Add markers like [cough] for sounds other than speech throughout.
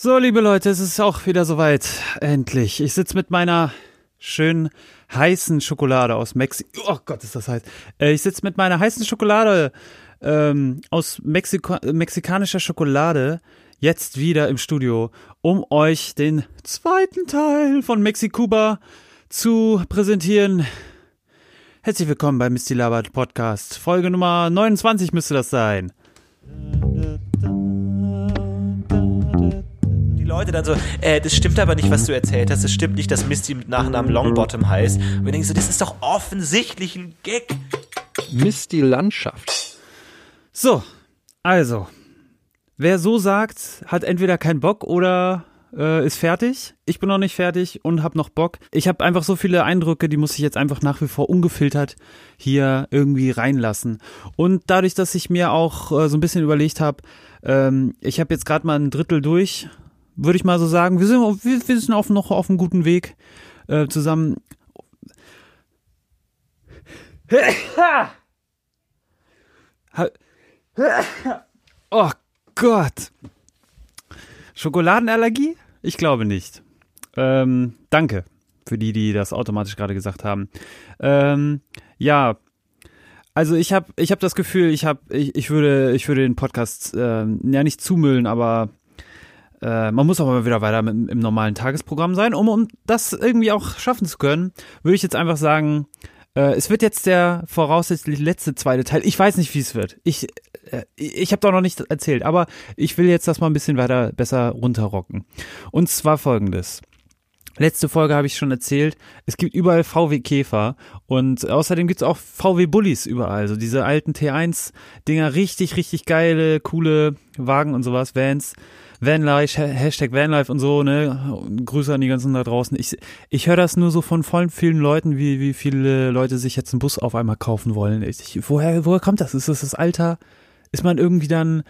So, liebe Leute, es ist auch wieder soweit. Endlich. Ich sitze mit meiner schönen heißen Schokolade aus Mexiko. Oh Gott, ist das heiß. Äh, ich sitze mit meiner heißen Schokolade ähm, aus Mexiko mexikanischer Schokolade jetzt wieder im Studio, um euch den zweiten Teil von Mexikuba zu präsentieren. Herzlich willkommen bei Misty Labert Podcast. Folge Nummer 29 müsste das sein. Leute dann so, äh, das stimmt aber nicht, was du erzählt hast. Es stimmt nicht, dass Misty mit Nachnamen Longbottom heißt. Und wir denken so, das ist doch offensichtlich ein Gag. Misty Landschaft. So, also, wer so sagt, hat entweder keinen Bock oder äh, ist fertig. Ich bin noch nicht fertig und habe noch Bock. Ich habe einfach so viele Eindrücke, die muss ich jetzt einfach nach wie vor ungefiltert hier irgendwie reinlassen. Und dadurch, dass ich mir auch äh, so ein bisschen überlegt habe, ähm, ich habe jetzt gerade mal ein Drittel durch würde ich mal so sagen. Wir sind, wir, wir sind auf, noch auf einem guten Weg äh, zusammen. Oh Gott. Schokoladenallergie? Ich glaube nicht. Ähm, danke für die, die das automatisch gerade gesagt haben. Ähm, ja, also ich habe ich hab das Gefühl, ich habe ich, ich würde ich würde den Podcast äh, ja nicht zumüllen, aber äh, man muss auch mal wieder weiter mit, im normalen Tagesprogramm sein, um, um das irgendwie auch schaffen zu können, würde ich jetzt einfach sagen, äh, es wird jetzt der voraussichtlich letzte zweite Teil. Ich weiß nicht, wie es wird. Ich, äh, ich habe doch noch nicht erzählt, aber ich will jetzt das mal ein bisschen weiter besser runterrocken. Und zwar folgendes. Letzte Folge habe ich schon erzählt, es gibt überall VW Käfer und außerdem gibt es auch VW Bullies überall. Also diese alten T1-Dinger, richtig, richtig geile, coole Wagen und sowas, Vans. Vanlife, Hashtag Vanlife und so, ne? Grüße an die ganzen da draußen. Ich, ich höre das nur so von voll vielen Leuten, wie, wie viele Leute sich jetzt einen Bus auf einmal kaufen wollen. Ich, woher, woher kommt das? Ist das das Alter? Ist man irgendwie dann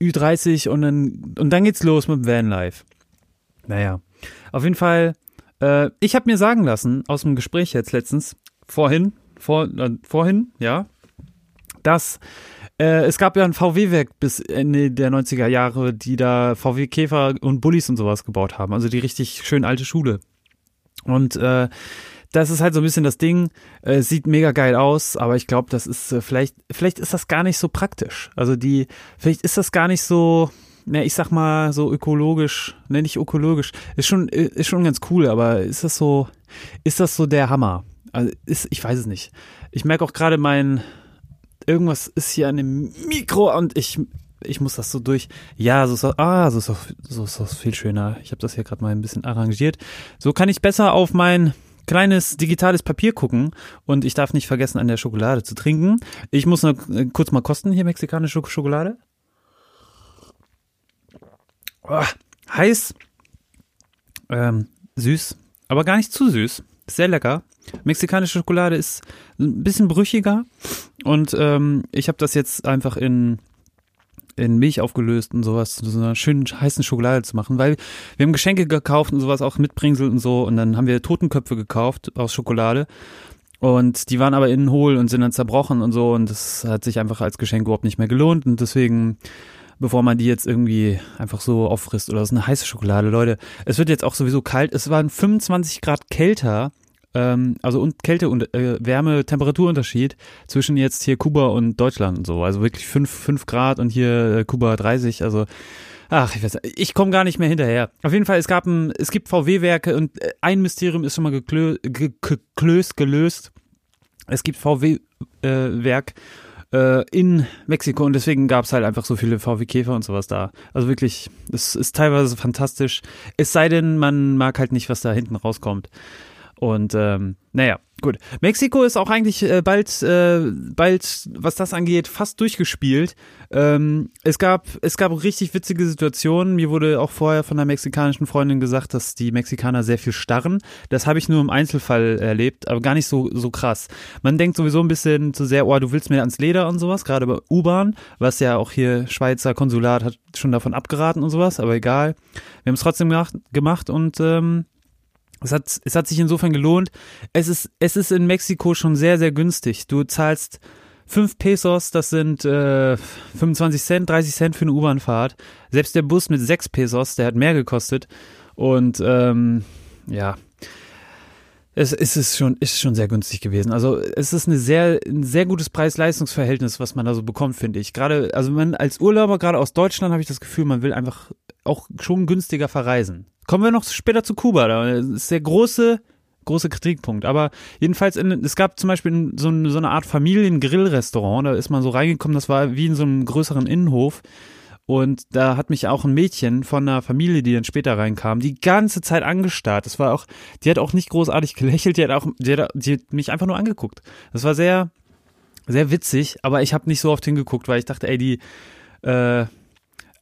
Ü30 und dann, und dann geht's los mit Vanlife. Naja. Auf jeden Fall, äh, ich habe mir sagen lassen, aus dem Gespräch jetzt letztens, vorhin, vor, äh, vorhin, ja, dass äh, es gab ja ein VW-Werk bis Ende der 90er Jahre, die da VW Käfer und Bullis und sowas gebaut haben. Also die richtig schön alte Schule. Und äh, das ist halt so ein bisschen das Ding. Äh, sieht mega geil aus, aber ich glaube, das ist äh, vielleicht, vielleicht ist das gar nicht so praktisch. Also die, vielleicht ist das gar nicht so, ne, ich sag mal so ökologisch, ne, nicht ökologisch. Ist schon, ist schon ganz cool, aber ist das so, ist das so der Hammer? Also ist, ich weiß es nicht. Ich merke auch gerade mein, irgendwas ist hier an dem Mikro und ich ich muss das so durch. Ja, so ist das, ah, so ist das, so ist das viel schöner. Ich habe das hier gerade mal ein bisschen arrangiert. So kann ich besser auf mein kleines digitales Papier gucken und ich darf nicht vergessen, an der Schokolade zu trinken. Ich muss noch äh, kurz mal kosten hier mexikanische Schokolade. Oh, heiß, ähm, süß, aber gar nicht zu süß. Sehr lecker. Mexikanische Schokolade ist ein bisschen brüchiger und ähm, ich habe das jetzt einfach in in Milch aufgelöst und sowas, zu so einer schönen heißen Schokolade zu machen, weil wir haben Geschenke gekauft und sowas, auch Mitbringsel und so und dann haben wir Totenköpfe gekauft aus Schokolade und die waren aber innen hohl und sind dann zerbrochen und so und das hat sich einfach als Geschenk überhaupt nicht mehr gelohnt und deswegen bevor man die jetzt irgendwie einfach so auffrisst oder so eine heiße Schokolade. Leute, es wird jetzt auch sowieso kalt. Es waren 25 Grad kälter ähm, also und Kälte und äh, Wärme, Temperaturunterschied zwischen jetzt hier Kuba und Deutschland und so. Also wirklich fünf fünf Grad und hier äh, Kuba 30, also Ach, ich weiß ich komme gar nicht mehr hinterher. Auf jeden Fall, es gab ein, es gibt VW-Werke und äh, ein Mysterium ist schon mal geklö, geklöst, gelöst. Es gibt VW-Werk äh, in Mexiko und deswegen gab es halt einfach so viele VW-Käfer und sowas da. Also wirklich, es ist teilweise fantastisch. Es sei denn, man mag halt nicht, was da hinten rauskommt. Und ähm, naja, gut. Mexiko ist auch eigentlich äh, bald, äh, bald, was das angeht, fast durchgespielt. Ähm, es gab, es gab richtig witzige Situationen. Mir wurde auch vorher von einer mexikanischen Freundin gesagt, dass die Mexikaner sehr viel starren. Das habe ich nur im Einzelfall erlebt, aber gar nicht so so krass. Man denkt sowieso ein bisschen zu sehr, oh, du willst mir ans Leder und sowas, gerade bei U-Bahn, was ja auch hier Schweizer Konsulat hat schon davon abgeraten und sowas, aber egal. Wir haben es trotzdem gemacht, und ähm, es hat, es hat sich insofern gelohnt. Es ist, es ist in Mexiko schon sehr, sehr günstig. Du zahlst 5 Pesos, das sind äh, 25 Cent, 30 Cent für eine U-Bahn-Fahrt. Selbst der Bus mit 6 Pesos, der hat mehr gekostet. Und ähm, ja, es, ist schon, ist schon sehr günstig gewesen. Also es ist eine sehr, ein sehr gutes Preis-Leistungs-Verhältnis, was man da so bekommt, finde ich. Gerade, also man als Urlauber, gerade aus Deutschland, habe ich das Gefühl, man will einfach auch schon günstiger verreisen. Kommen wir noch später zu Kuba, da ist der große, große Kritikpunkt. Aber jedenfalls, in, es gab zum Beispiel so, so eine Art Familien-Grill-Restaurant, da ist man so reingekommen, das war wie in so einem größeren Innenhof. Und da hat mich auch ein Mädchen von einer Familie, die dann später reinkam, die ganze Zeit angestarrt. Das war auch, die hat auch nicht großartig [laughs] gelächelt, die hat auch, die hat, die hat mich einfach nur angeguckt. Das war sehr, sehr witzig, aber ich habe nicht so oft hingeguckt, weil ich dachte, ey, die, äh,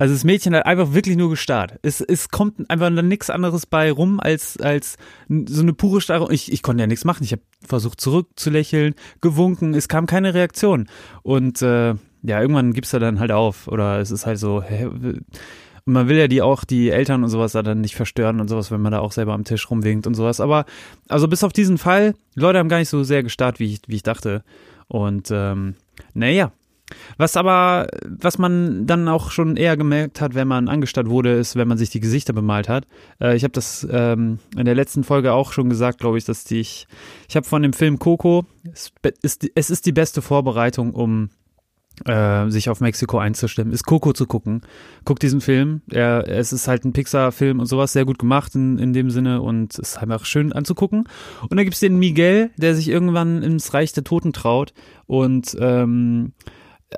also das Mädchen hat einfach wirklich nur gestarrt. Es, es kommt einfach nichts anderes bei rum als, als so eine pure Starre. Ich, ich konnte ja nichts machen. Ich habe versucht zurückzulächeln, gewunken, es kam keine Reaktion. Und äh, ja, irgendwann gibst du dann halt auf. Oder es ist halt so, hä, und man will ja die auch, die Eltern und sowas da dann nicht verstören und sowas, wenn man da auch selber am Tisch rumwinkt und sowas. Aber, also bis auf diesen Fall, Leute haben gar nicht so sehr gestarrt, wie ich, wie ich dachte. Und, ähm, naja. Was aber, was man dann auch schon eher gemerkt hat, wenn man angestarrt wurde, ist, wenn man sich die Gesichter bemalt hat. Äh, ich habe das ähm, in der letzten Folge auch schon gesagt, glaube ich, dass die ich, ich habe von dem Film Coco, es ist, es ist die beste Vorbereitung, um äh, sich auf Mexiko einzustimmen, ist Coco zu gucken. Guckt diesen Film. Er, es ist halt ein Pixar-Film und sowas, sehr gut gemacht in, in dem Sinne und ist einfach schön anzugucken. Und dann gibt's den Miguel, der sich irgendwann ins Reich der Toten traut und ähm,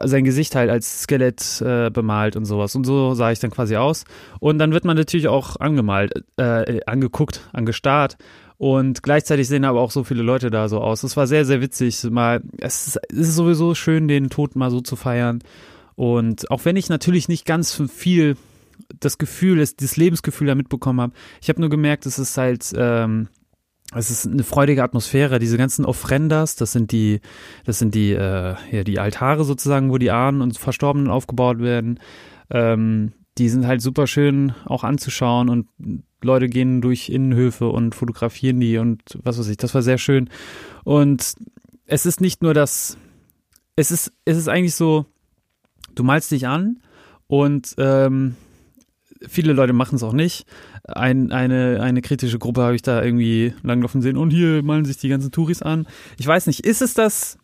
sein Gesicht halt als Skelett äh, bemalt und sowas. Und so sah ich dann quasi aus. Und dann wird man natürlich auch angemalt, äh, angeguckt, angestarrt. Und gleichzeitig sehen aber auch so viele Leute da so aus. Es war sehr, sehr witzig. Mal, es ist, es ist sowieso schön, den Tod mal so zu feiern. Und auch wenn ich natürlich nicht ganz viel das Gefühl, das, Lebensgefühl da mitbekommen habe, ich habe nur gemerkt, es ist halt, ähm, es ist eine freudige Atmosphäre. Diese ganzen Ofrendas, das sind die, das sind die, äh, ja, die Altare sozusagen, wo die Ahnen und Verstorbenen aufgebaut werden. Ähm, die sind halt super schön auch anzuschauen und Leute gehen durch Innenhöfe und fotografieren die und was weiß ich. Das war sehr schön. Und es ist nicht nur das, es ist, es ist eigentlich so, du malst dich an und ähm, viele Leute machen es auch nicht. Ein, eine, eine kritische Gruppe habe ich da irgendwie langlaufen sehen und hier malen sich die ganzen Touris an. Ich weiß nicht, ist es das,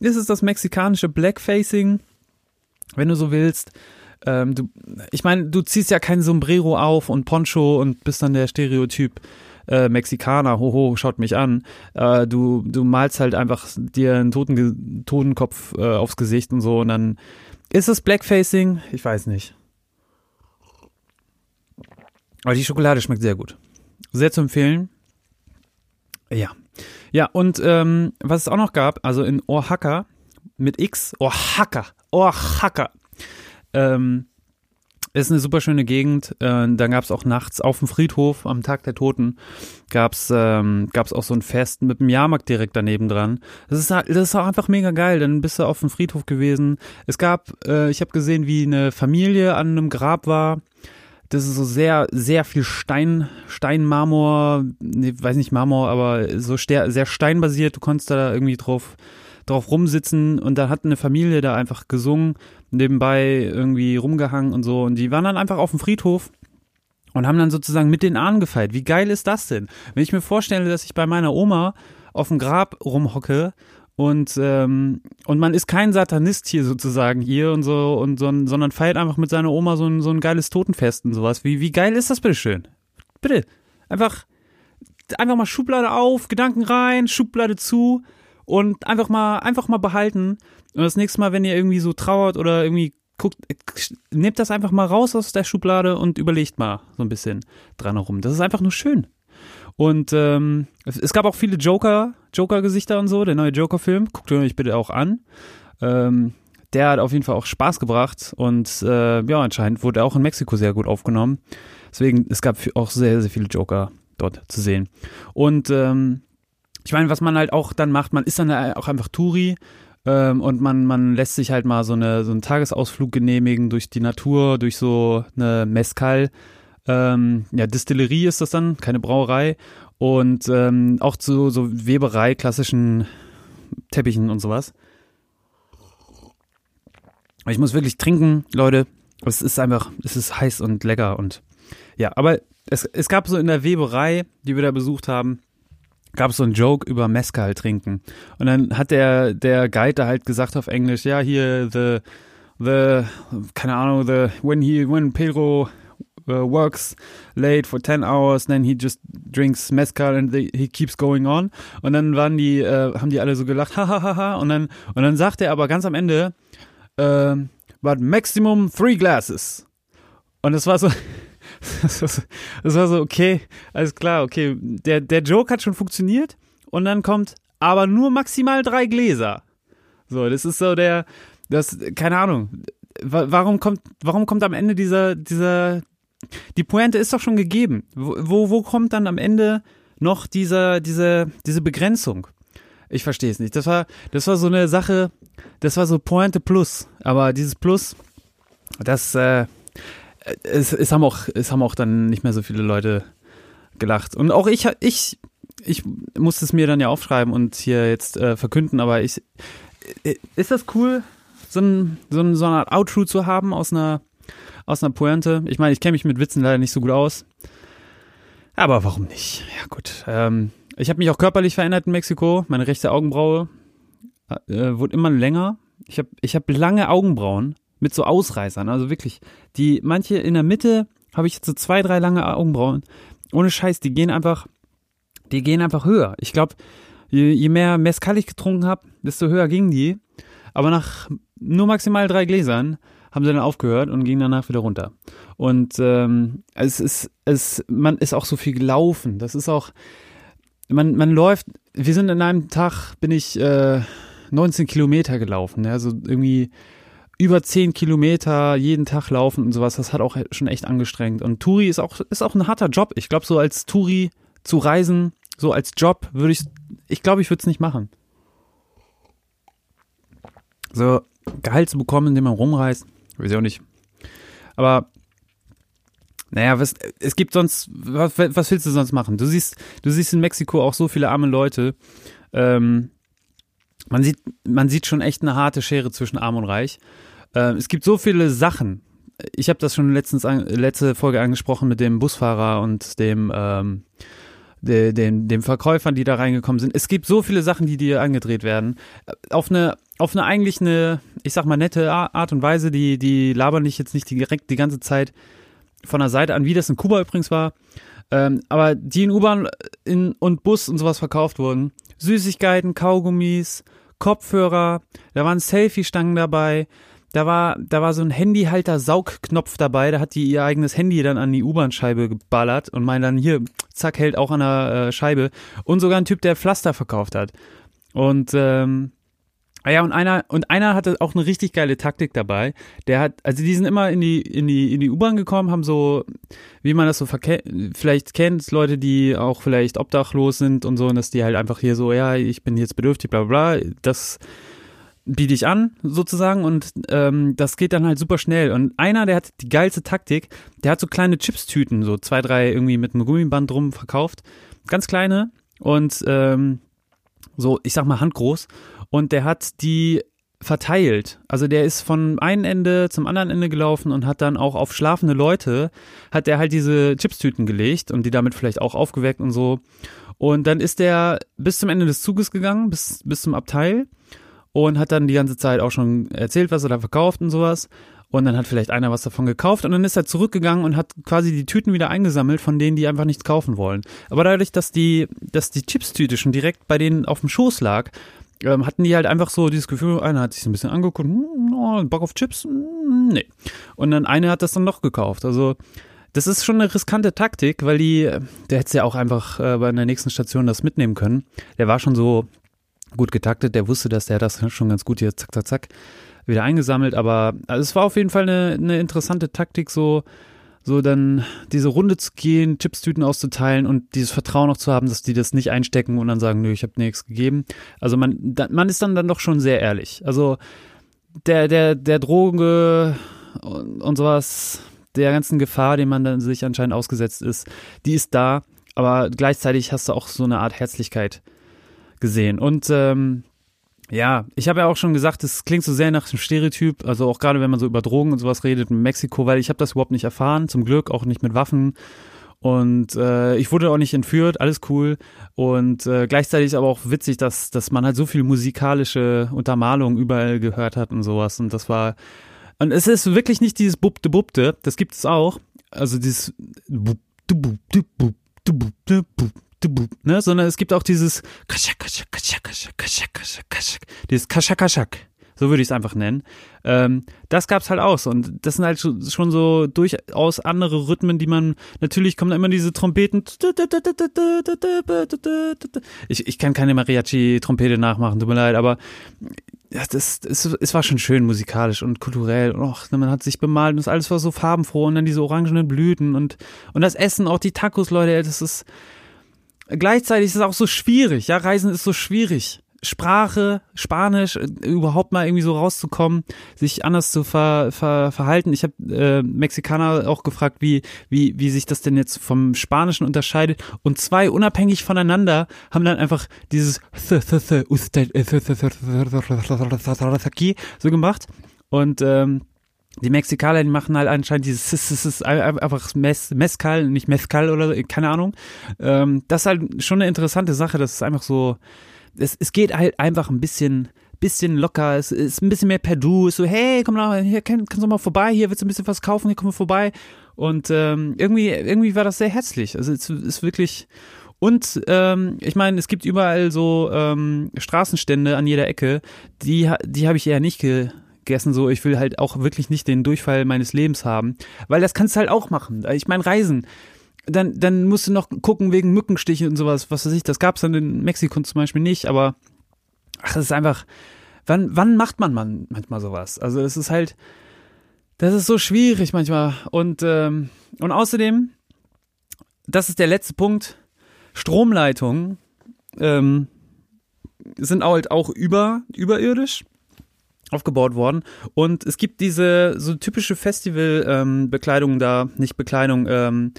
ist es das mexikanische Blackfacing, wenn du so willst? Ähm, du, ich meine, du ziehst ja kein Sombrero auf und Poncho und bist dann der Stereotyp äh, Mexikaner, hoho, schaut mich an. Äh, du, du malst halt einfach dir einen toten, Totenkopf äh, aufs Gesicht und so und dann ist es Blackfacing? Ich weiß nicht. Aber die Schokolade schmeckt sehr gut. Sehr zu empfehlen. Ja. Ja, und ähm, was es auch noch gab, also in Oaxaca mit X, Oaxaca, Oaxaca, ähm, ist eine super schöne Gegend. Äh, dann gab es auch nachts auf dem Friedhof am Tag der Toten gab es ähm, gab's auch so ein Fest mit einem Jahrmarkt direkt daneben dran. Das ist, das ist auch einfach mega geil. Dann bist du auf dem Friedhof gewesen. Es gab, äh, ich habe gesehen, wie eine Familie an einem Grab war. Das ist so sehr, sehr viel Stein, Steinmarmor, nee, weiß nicht Marmor, aber so sehr steinbasiert. Du konntest da irgendwie drauf drauf rumsitzen und da hat eine Familie da einfach gesungen, nebenbei irgendwie rumgehangen und so und die waren dann einfach auf dem Friedhof und haben dann sozusagen mit den Ahnen gefeiert. Wie geil ist das denn? Wenn ich mir vorstelle, dass ich bei meiner Oma auf dem Grab rumhocke und ähm, und man ist kein Satanist hier sozusagen hier und so und so, sondern feiert einfach mit seiner Oma so ein, so ein geiles Totenfest und sowas. Wie wie geil ist das bitte schön? Bitte einfach einfach mal Schublade auf, Gedanken rein, Schublade zu und einfach mal, einfach mal behalten. Und das nächste Mal, wenn ihr irgendwie so trauert oder irgendwie guckt, nehmt das einfach mal raus aus der Schublade und überlegt mal so ein bisschen dran herum. Das ist einfach nur schön. Und ähm, es gab auch viele Joker, Joker-Gesichter und so, der neue Joker-Film. Guckt euch bitte auch an. Ähm, der hat auf jeden Fall auch Spaß gebracht und äh, ja, anscheinend wurde er auch in Mexiko sehr gut aufgenommen. Deswegen, es gab auch sehr, sehr viele Joker dort zu sehen. Und ähm, ich meine, was man halt auch dann macht, man ist dann auch einfach Touri ähm, und man, man lässt sich halt mal so, eine, so einen Tagesausflug genehmigen durch die Natur, durch so eine Mezcal. Ähm, ja, Distillerie ist das dann, keine Brauerei. Und ähm, auch zu so Weberei, klassischen Teppichen und sowas. Ich muss wirklich trinken, Leute. Es ist einfach, es ist heiß und lecker und ja, aber es, es gab so in der Weberei, die wir da besucht haben, gab es so einen Joke über Mezcal trinken. Und dann hat der, der Guide da halt gesagt auf Englisch, ja, hier, the, the, keine Ahnung, the, when he, when Pedro uh, works late for 10 hours, then he just drinks Mezcal and the, he keeps going on. Und dann waren die, äh, haben die alle so gelacht, hahaha, und dann, und dann sagt er aber ganz am Ende, äh, but maximum three glasses. Und es war so, [laughs] das war so, okay, alles klar, okay. Der, der Joke hat schon funktioniert und dann kommt aber nur maximal drei Gläser. So, das ist so der, das, keine Ahnung. Warum kommt, warum kommt am Ende dieser, dieser, die Pointe ist doch schon gegeben. Wo, wo kommt dann am Ende noch dieser, diese, diese Begrenzung? Ich verstehe es nicht. Das war, das war so eine Sache, das war so Pointe Plus. Aber dieses Plus, das, äh, es, es, haben auch, es haben auch dann nicht mehr so viele Leute gelacht. Und auch ich, ich, ich musste es mir dann ja aufschreiben und hier jetzt äh, verkünden, aber ich, äh, ist das cool, so, ein, so, ein, so eine Art Outro zu haben aus einer, aus einer Pointe? Ich meine, ich kenne mich mit Witzen leider nicht so gut aus. Aber warum nicht? Ja, gut. Ähm, ich habe mich auch körperlich verändert in Mexiko. Meine rechte Augenbraue äh, wurde immer länger. Ich habe ich hab lange Augenbrauen mit so Ausreißern. Also wirklich, die manche in der Mitte habe ich jetzt so zwei, drei lange Augenbrauen. Ohne Scheiß, die gehen einfach, die gehen einfach höher. Ich glaube, je, je mehr Mezcal ich getrunken habe, desto höher gingen die. Aber nach nur maximal drei Gläsern haben sie dann aufgehört und gingen danach wieder runter. Und ähm, es ist, es, man ist auch so viel gelaufen. Das ist auch, man, man läuft, wir sind in einem Tag, bin ich äh, 19 Kilometer gelaufen. Ja, so irgendwie über zehn Kilometer jeden Tag laufen und sowas, das hat auch schon echt angestrengt. Und Touri ist auch, ist auch ein harter Job. Ich glaube, so als Touri zu reisen, so als Job würde ich, ich glaube, ich würde es nicht machen. So, Gehalt zu bekommen, indem man rumreist, weiß ich auch nicht. Aber, naja, was, es gibt sonst, was, was willst du sonst machen? Du siehst, du siehst in Mexiko auch so viele arme Leute, ähm, man sieht, man sieht schon echt eine harte Schere zwischen Arm und Reich. Äh, es gibt so viele Sachen. Ich habe das schon letztens an, letzte Folge angesprochen mit dem Busfahrer und dem ähm, de, dem, dem Verkäufern, die da reingekommen sind. Es gibt so viele Sachen, die dir angedreht werden. Auf eine, auf eine eigentlich eine, ich sag mal, nette Art und Weise, die, die labern dich jetzt nicht direkt die ganze Zeit von der Seite an, wie das in Kuba übrigens war. Ähm, aber die in U-Bahn und Bus und sowas verkauft wurden. Süßigkeiten, Kaugummis, Kopfhörer, da waren Selfie-Stangen dabei, da war, da war so ein Handyhalter-Saugknopf dabei, da hat die ihr eigenes Handy dann an die U-Bahn-Scheibe geballert und meint dann hier, zack, hält auch an der äh, Scheibe. Und sogar ein Typ, der Pflaster verkauft hat. Und ähm, Ah ja, und einer, und einer hatte auch eine richtig geile Taktik dabei. Der hat, also die sind immer in die, in die, in die U-Bahn gekommen, haben so, wie man das so vielleicht kennt, Leute, die auch vielleicht obdachlos sind und so, und dass die halt einfach hier so, ja, ich bin jetzt bedürftig, bla bla bla, das biete ich an, sozusagen, und ähm, das geht dann halt super schnell. Und einer, der hat die geilste Taktik, der hat so kleine Chipstüten, so zwei, drei irgendwie mit einem Gummiband drum verkauft. Ganz kleine und ähm, so, ich sag mal, handgroß und der hat die verteilt. Also der ist von einem Ende zum anderen Ende gelaufen und hat dann auch auf schlafende Leute, hat der halt diese Chipstüten gelegt und die damit vielleicht auch aufgeweckt und so. Und dann ist der bis zum Ende des Zuges gegangen, bis, bis zum Abteil und hat dann die ganze Zeit auch schon erzählt, was er da verkauft und sowas. Und dann hat vielleicht einer was davon gekauft und dann ist er zurückgegangen und hat quasi die Tüten wieder eingesammelt von denen, die einfach nichts kaufen wollen. Aber dadurch, dass die, dass die Chipstüte schon direkt bei denen auf dem Schoß lag, ähm, hatten die halt einfach so dieses Gefühl, einer hat sich ein bisschen angeguckt, hm, oh, Bock auf Chips? Hm, nee. Und dann eine hat das dann noch gekauft. Also das ist schon eine riskante Taktik, weil die, der hätte ja auch einfach äh, bei der nächsten Station das mitnehmen können. Der war schon so gut getaktet, der wusste, dass der das schon ganz gut hier zack, zack, zack wieder eingesammelt. Aber also es war auf jeden Fall eine, eine interessante Taktik, so so dann diese Runde zu gehen, Chipstüten auszuteilen und dieses Vertrauen noch zu haben, dass die das nicht einstecken und dann sagen, nö, ich habe nichts gegeben. Also man, da, man ist dann dann doch schon sehr ehrlich. Also der, der, der Droge und, und sowas, der ganzen Gefahr, dem man dann sich anscheinend ausgesetzt ist, die ist da, aber gleichzeitig hast du auch so eine Art Herzlichkeit gesehen. Und ähm, ja, ich habe ja auch schon gesagt, es klingt so sehr nach dem Stereotyp, also auch gerade wenn man so über Drogen und sowas redet in Mexiko, weil ich habe das überhaupt nicht erfahren, zum Glück auch nicht mit Waffen. Und äh, ich wurde auch nicht entführt, alles cool. Und äh, gleichzeitig aber auch witzig, dass dass man halt so viel musikalische Untermalung überall gehört hat und sowas. Und das war und es ist wirklich nicht dieses Bubte Bubte, das gibt es auch, also dieses Bubte Bubte Bubte Bubte Bubte ne, sondern es gibt auch dieses Kaschak, Kaschak, Kaschak, Kaschak, Kaschak, Kaschak, Kaschak, dieses Kaschak, Kaschak, so würde ich es einfach nennen. Ähm, das gab's halt auch und das sind halt schon so durchaus andere Rhythmen, die man, natürlich kommen da immer diese Trompeten. Ich, ich kann keine Mariachi-Trompete nachmachen, tut mir leid, aber das, das, es war schon schön musikalisch und kulturell. Und auch, man hat sich bemalt und das alles war so farbenfroh und dann diese orangenen Blüten und, und das Essen, auch die Tacos, Leute, das ist, gleichzeitig ist es auch so schwierig. Ja, Reisen ist so schwierig. Sprache, Spanisch, äh, überhaupt mal irgendwie so rauszukommen, sich anders zu ver, ver, verhalten. Ich habe äh, Mexikaner auch gefragt, wie, wie, wie sich das denn jetzt vom Spanischen unterscheidet. Und zwei unabhängig voneinander haben dann einfach dieses so gemacht. Und ähm, die Mexikaner, die machen halt anscheinend dieses es ist einfach Mes, Mezcal, nicht Mezcal oder keine Ahnung. Ähm, das ist halt schon eine interessante Sache. Das ist einfach so, es, es geht halt einfach ein bisschen, bisschen locker. Es ist ein bisschen mehr per Du. Ist so, hey, komm mal, hier kann, kannst du mal vorbei. Hier willst du ein bisschen was kaufen. Hier komm mal vorbei. Und ähm, irgendwie, irgendwie war das sehr herzlich. Also es ist wirklich und ähm, ich meine, es gibt überall so ähm, Straßenstände an jeder Ecke. Die, die habe ich eher nicht ge gegessen, so ich will halt auch wirklich nicht den Durchfall meines Lebens haben, weil das kannst du halt auch machen. Ich meine, Reisen, dann, dann musst du noch gucken wegen Mückenstiche und sowas, was weiß ich, das gab's dann in Mexiko zum Beispiel nicht, aber ach, das ist einfach, wann, wann macht man, man manchmal sowas? Also es ist halt, das ist so schwierig manchmal und, ähm, und außerdem, das ist der letzte Punkt, Stromleitungen ähm, sind halt auch über, überirdisch aufgebaut worden. Und es gibt diese so typische Festivalbekleidung ähm, da, nicht Bekleidung, ähm,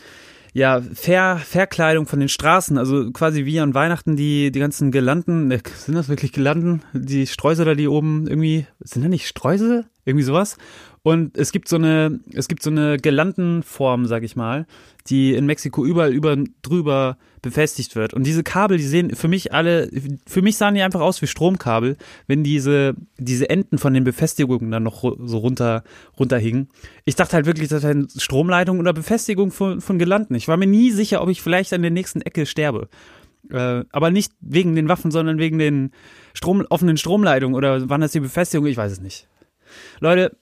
ja, Ver Verkleidung von den Straßen, also quasi wie an Weihnachten die, die ganzen Gelanden, ne, sind das wirklich Gelanden? Die Streusel da, die oben irgendwie, sind da nicht Streusel? Irgendwie sowas. Und es gibt so eine, es gibt so eine Gelandenform, sag ich mal, die in Mexiko überall über drüber befestigt wird. Und diese Kabel, die sehen für mich alle, für mich sahen die einfach aus wie Stromkabel, wenn diese, diese Enden von den Befestigungen dann noch so runter, runterhingen. Ich dachte halt wirklich, das wäre Stromleitung oder Befestigung von, von Gelanden. Ich war mir nie sicher, ob ich vielleicht an der nächsten Ecke sterbe. Äh, aber nicht wegen den Waffen, sondern wegen den Strom, offenen Stromleitungen oder wann das die Befestigung, ich weiß es nicht. Leute,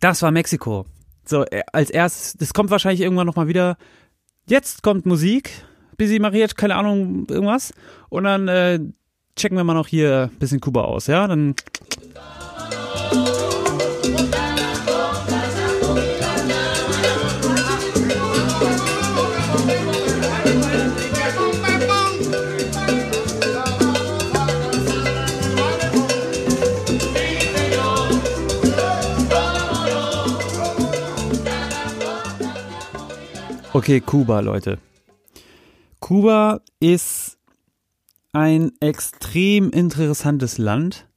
das war Mexiko. So, äh, als erstes, das kommt wahrscheinlich irgendwann nochmal wieder. Jetzt kommt Musik. Busy Mariette, keine Ahnung, irgendwas. Und dann äh, checken wir mal noch hier ein bisschen Kuba aus, ja? Dann. Okay, Kuba, Leute. Kuba ist ein extrem interessantes Land.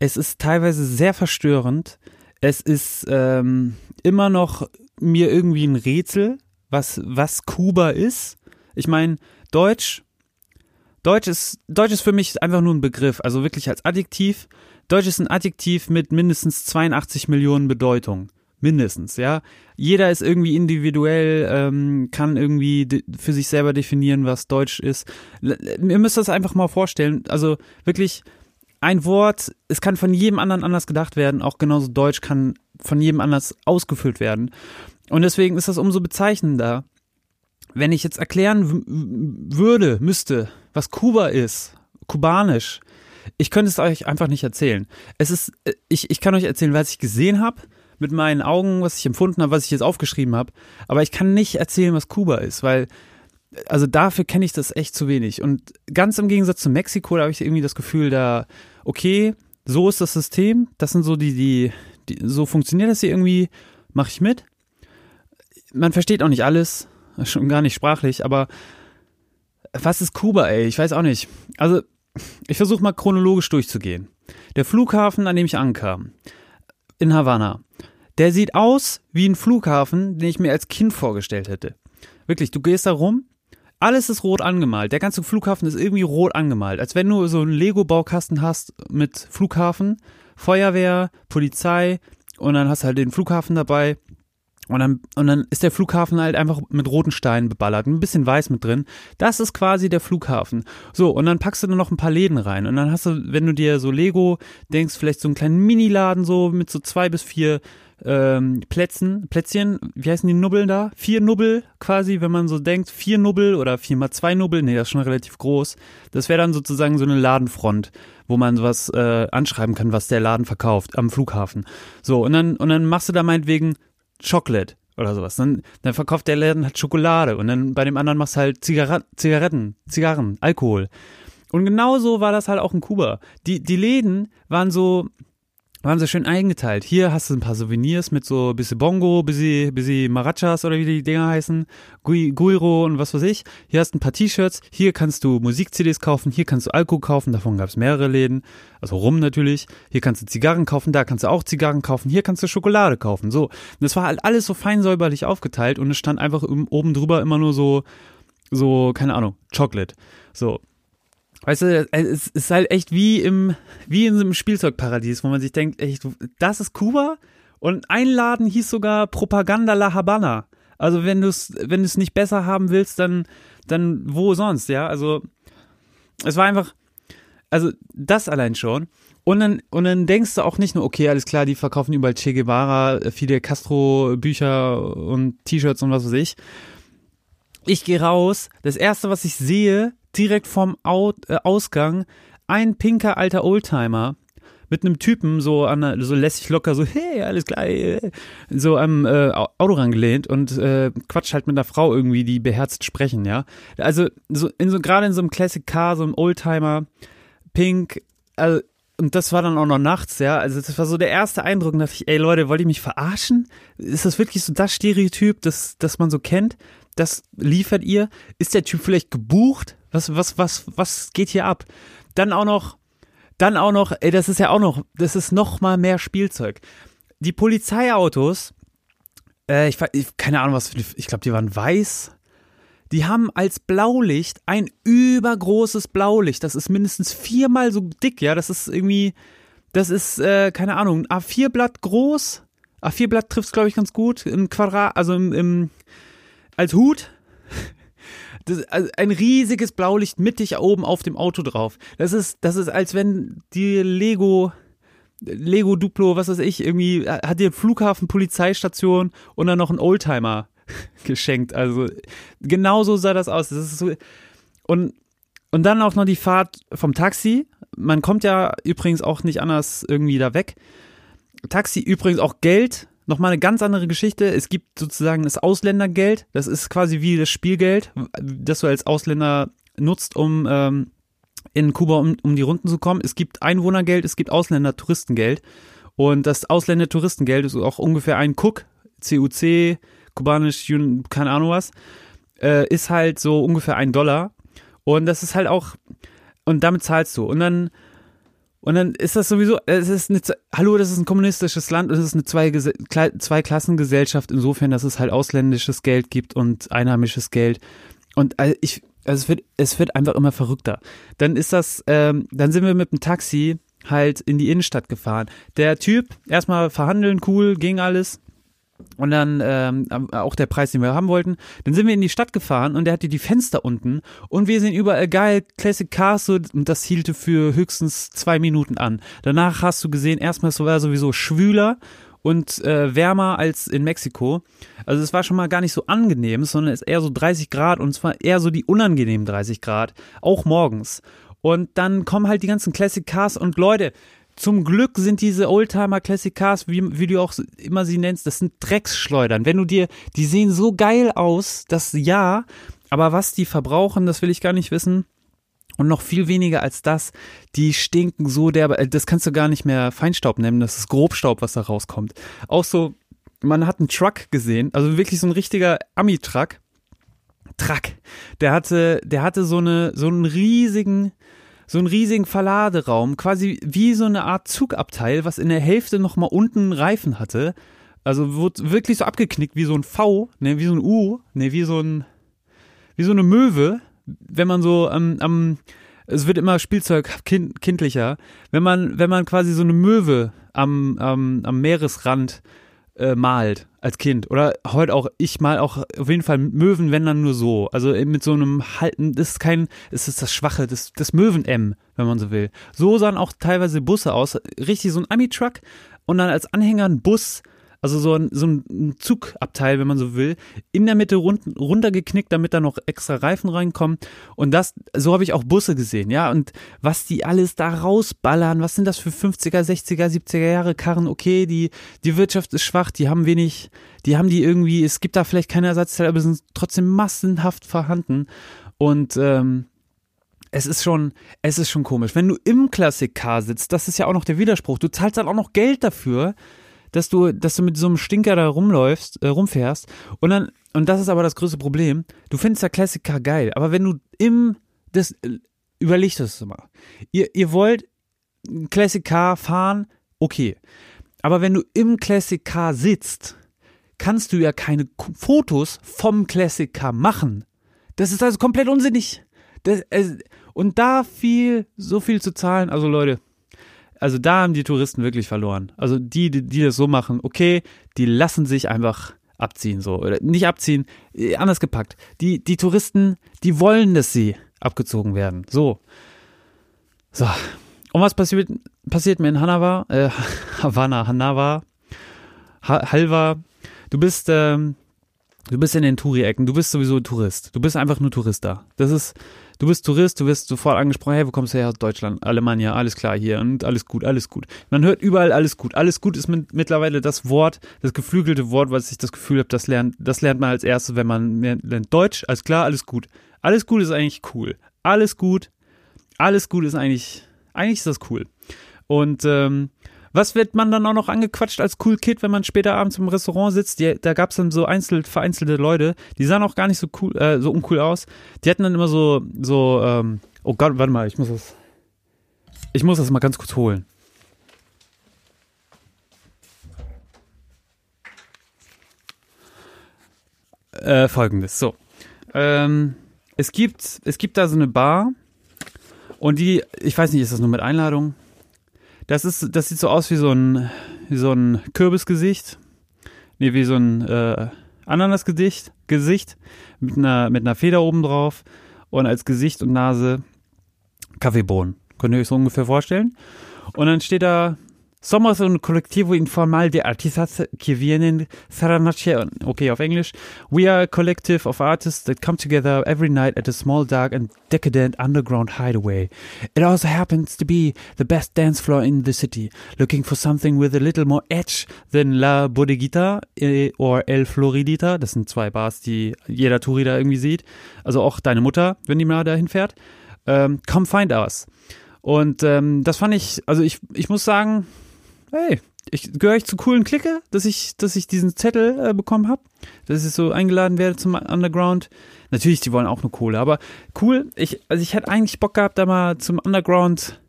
Es ist teilweise sehr verstörend. Es ist ähm, immer noch mir irgendwie ein Rätsel, was, was Kuba ist. Ich meine, Deutsch, Deutsch ist, Deutsch ist für mich einfach nur ein Begriff, also wirklich als Adjektiv. Deutsch ist ein Adjektiv mit mindestens 82 Millionen Bedeutungen. Mindestens, ja. Jeder ist irgendwie individuell, ähm, kann irgendwie für sich selber definieren, was Deutsch ist. Ihr müsst das einfach mal vorstellen. Also wirklich ein Wort, es kann von jedem anderen anders gedacht werden. Auch genauso Deutsch kann von jedem anders ausgefüllt werden. Und deswegen ist das umso bezeichnender. Wenn ich jetzt erklären würde, müsste, was Kuba ist, kubanisch, ich könnte es euch einfach nicht erzählen. Es ist, äh, ich, ich kann euch erzählen, was ich gesehen habe mit meinen Augen, was ich empfunden habe, was ich jetzt aufgeschrieben habe. Aber ich kann nicht erzählen, was Kuba ist, weil, also dafür kenne ich das echt zu wenig. Und ganz im Gegensatz zu Mexiko, da habe ich irgendwie das Gefühl, da, okay, so ist das System, das sind so die, die, die so funktioniert das hier irgendwie, mache ich mit. Man versteht auch nicht alles, schon gar nicht sprachlich, aber was ist Kuba, ey? Ich weiß auch nicht. Also, ich versuche mal chronologisch durchzugehen. Der Flughafen, an dem ich ankam, in Havanna, der sieht aus wie ein Flughafen, den ich mir als Kind vorgestellt hätte. Wirklich, du gehst da rum, alles ist rot angemalt. Der ganze Flughafen ist irgendwie rot angemalt. Als wenn du so einen Lego-Baukasten hast mit Flughafen, Feuerwehr, Polizei und dann hast du halt den Flughafen dabei. Und dann, und dann ist der Flughafen halt einfach mit roten Steinen beballert, ein bisschen weiß mit drin. Das ist quasi der Flughafen. So, und dann packst du da noch ein paar Läden rein. Und dann hast du, wenn du dir so Lego denkst, vielleicht so einen kleinen Mini-Laden so mit so zwei bis vier ähm, Plätzen, Plätzchen, wie heißen die Nubbeln da? Vier Nubbel quasi, wenn man so denkt, vier Nubbel oder vier mal zwei Nubbel, nee, das ist schon relativ groß. Das wäre dann sozusagen so eine Ladenfront, wo man sowas äh, anschreiben kann, was der Laden verkauft am Flughafen. So, und dann, und dann machst du da meinetwegen Chocolate oder sowas. Dann, dann verkauft der Laden halt Schokolade und dann bei dem anderen machst du halt Zigaretten, Zigaretten, Zigarren, Alkohol. Und genauso war das halt auch in Kuba. Die, die Läden waren so, waren sie schön eingeteilt. Hier hast du ein paar Souvenirs mit so ein bisschen Bongo, bisschen, bisschen Marachas oder wie die Dinger heißen, Gui, Guiro und was weiß ich. Hier hast du ein paar T-Shirts, hier kannst du Musik-CDs kaufen, hier kannst du Alkohol kaufen, davon gab es mehrere Läden, also rum natürlich. Hier kannst du Zigarren kaufen, da kannst du auch Zigarren kaufen, hier kannst du Schokolade kaufen. So, und das war halt alles so fein säuberlich aufgeteilt und es stand einfach oben drüber immer nur so, so, keine Ahnung, Chocolate. So, Weißt du, es ist halt echt wie im, wie in so einem Spielzeugparadies, wo man sich denkt, echt, das ist Kuba? Und ein Laden hieß sogar Propaganda La Habana. Also wenn du es, wenn du es nicht besser haben willst, dann, dann wo sonst, ja? Also, es war einfach, also das allein schon. Und dann, und dann denkst du auch nicht nur, okay, alles klar, die verkaufen überall Che Guevara, Fidel Castro Bücher und T-Shirts und was weiß ich. Ich gehe raus, das erste, was ich sehe, direkt vom Out, äh, Ausgang ein pinker alter Oldtimer mit einem Typen so an so lässig locker so hey alles klar so am äh, Auto rangelehnt und äh, quatscht halt mit einer Frau irgendwie die beherzt sprechen ja also so in so gerade in so einem Classic Car so einem Oldtimer pink also und das war dann auch noch nachts, ja. Also das war so der erste Eindruck, da dachte ich, ey Leute, wollt ihr mich verarschen? Ist das wirklich so das Stereotyp, das, das man so kennt? Das liefert ihr? Ist der Typ vielleicht gebucht? Was, was, was, was geht hier ab? Dann auch noch, dann auch noch, ey, das ist ja auch noch, das ist noch mal mehr Spielzeug. Die Polizeiautos, äh, ich, ich keine Ahnung, was, ich glaube, die waren weiß. Die haben als Blaulicht ein übergroßes Blaulicht. Das ist mindestens viermal so dick, ja. Das ist irgendwie, das ist, äh, keine Ahnung, ein A4-Blatt groß. A4-Blatt trifft es, glaube ich, ganz gut. Im Quadrat, also im, im als Hut das, also ein riesiges Blaulicht mittig oben auf dem Auto drauf. Das ist, das ist, als wenn die Lego, Lego Duplo, was weiß ich, irgendwie hat dir Flughafen, Polizeistation und dann noch ein Oldtimer [laughs] geschenkt. Also genauso sah das aus. Das ist so und und dann auch noch die Fahrt vom Taxi. Man kommt ja übrigens auch nicht anders irgendwie da weg. Taxi übrigens auch Geld nochmal eine ganz andere Geschichte. Es gibt sozusagen das Ausländergeld. Das ist quasi wie das Spielgeld, das du als Ausländer nutzt, um ähm, in Kuba um, um die Runden zu kommen. Es gibt Einwohnergeld, es gibt Ausländer-Touristengeld. Und das Ausländer-Touristengeld ist auch ungefähr ein Cook, CUC, kubanisch, keine Ahnung was, äh, ist halt so ungefähr ein Dollar. Und das ist halt auch, und damit zahlst du. Und dann und dann ist das sowieso, es ist eine, hallo, das ist ein kommunistisches Land, es ist eine Zweiklassengesellschaft, insofern, dass es halt ausländisches Geld gibt und einheimisches Geld. Und ich, also es wird, es wird einfach immer verrückter. Dann ist das, ähm, dann sind wir mit dem Taxi halt in die Innenstadt gefahren. Der Typ, erstmal verhandeln, cool, ging alles. Und dann ähm, auch der Preis, den wir haben wollten. Dann sind wir in die Stadt gefahren und der hatte die Fenster unten und wir sind überall geil, Classic Cars und das hielte für höchstens zwei Minuten an. Danach hast du gesehen, erstmal war sowieso schwüler und äh, wärmer als in Mexiko. Also es war schon mal gar nicht so angenehm, sondern es ist eher so 30 Grad und zwar eher so die unangenehmen 30 Grad, auch morgens. Und dann kommen halt die ganzen Classic Cars und Leute, zum Glück sind diese Oldtimer Classic Cars, wie, wie du auch immer sie nennst, das sind Drecksschleudern. Wenn du dir, die sehen so geil aus, das ja, aber was die verbrauchen, das will ich gar nicht wissen. Und noch viel weniger als das, die stinken so derbe, äh, das kannst du gar nicht mehr Feinstaub nennen, das ist Grobstaub, was da rauskommt. Auch so, man hat einen Truck gesehen, also wirklich so ein richtiger Ami-Truck. Truck. Der hatte, der hatte so eine, so einen riesigen, so einen riesigen Verladeraum, quasi wie so eine Art Zugabteil, was in der Hälfte nochmal unten Reifen hatte. Also wurde wirklich so abgeknickt wie so ein V, ne, wie so ein U, ne, wie so ein, wie so eine Möwe, wenn man so am, am es wird immer Spielzeug kind, kindlicher, wenn man, wenn man quasi so eine Möwe am, am, am Meeresrand äh, malt als Kind. Oder heute auch, ich mal auch auf jeden Fall Möwen, wenn dann nur so. Also mit so einem Halten, das ist kein, es ist das Schwache, das, das Möwen-M, wenn man so will. So sahen auch teilweise Busse aus. Richtig so ein Ami-Truck und dann als Anhänger ein Bus also so ein, so ein Zugabteil, wenn man so will, in der Mitte run runtergeknickt, damit da noch extra Reifen reinkommen. Und das, so habe ich auch Busse gesehen, ja. Und was die alles da rausballern, was sind das für 50er, 60er, 70er Jahre Karren? Okay, die, die Wirtschaft ist schwach, die haben wenig, die haben die irgendwie, es gibt da vielleicht keine Ersatzteile, aber sind trotzdem massenhaft vorhanden. Und ähm, es ist schon, es ist schon komisch. Wenn du im Classic-Car sitzt, das ist ja auch noch der Widerspruch. Du zahlst dann auch noch Geld dafür, dass du, dass du mit so einem Stinker da rumläufst, äh, rumfährst und dann, und das ist aber das größte Problem, du findest ja Classic Car geil, aber wenn du im, das, äh, überleg das mal. Ihr, ihr wollt Classic Car fahren, okay. Aber wenn du im Classic Car sitzt, kannst du ja keine Fotos vom Classic Car machen. Das ist also komplett unsinnig. Das, äh, und da viel, so viel zu zahlen, also Leute, also da haben die Touristen wirklich verloren. Also die, die, die das so machen, okay, die lassen sich einfach abziehen, so. Oder nicht abziehen, äh, anders gepackt. Die, die Touristen, die wollen, dass sie abgezogen werden. So. So. Und was passiert, passiert mir in Hanawa, äh, [laughs] Havana, Hanawa, ha Halva? Du bist, ähm, du bist in den Touri-Ecken, du bist sowieso Tourist. Du bist einfach nur Tourist da. Das ist, du bist Tourist, du wirst sofort angesprochen, hey, wo kommst du her? Aus Deutschland, Alemannia, alles klar hier und alles gut, alles gut. Man hört überall alles gut. Alles gut ist mit, mittlerweile das Wort, das geflügelte Wort, was ich das Gefühl habe, das lernt, das lernt man als erstes, wenn man lernt Deutsch, alles klar, alles gut. Alles gut ist eigentlich cool. Alles gut, alles gut ist eigentlich, eigentlich ist das cool. Und ähm, was wird man dann auch noch angequatscht als Cool Kid, wenn man später abends im Restaurant sitzt? Die, da gab es dann so einzelne, vereinzelte Leute, die sahen auch gar nicht so cool, äh, so uncool aus. Die hatten dann immer so, so, ähm, oh Gott, warte mal, ich muss das, ich muss das mal ganz kurz holen. Äh, folgendes, so. Ähm, es gibt, es gibt da so eine Bar und die, ich weiß nicht, ist das nur mit Einladung? Das ist, das sieht so aus wie so ein, wie so ein Kürbisgesicht. Nee, wie so ein äh, Ananasgesicht, Gesicht mit einer, mit einer Feder oben drauf und als Gesicht und Nase Kaffeebohnen. Könnt ihr euch so ungefähr vorstellen? Und dann steht da Somos un colectivo informal de artistas que vienen cada noche, okay, auf Englisch. We are a collective of artists that come together every night at a small, dark and decadent underground hideaway. It also happens to be the best dance floor in the city, looking for something with a little more edge than La Bodeguita eh, or El Floridita. Das sind zwei Bars, die jeder Touri da irgendwie sieht. Also auch deine Mutter, wenn die mal dahin fährt. Um, come find us. Und ähm, das fand ich, also ich, ich muss sagen, hey, ich gehöre ich zur coolen Clique, dass ich, dass ich diesen Zettel äh, bekommen habe, dass ich so eingeladen werde zum Underground. Natürlich, die wollen auch nur Kohle, aber cool. Ich, also ich hätte eigentlich Bock gehabt, da mal zum Underground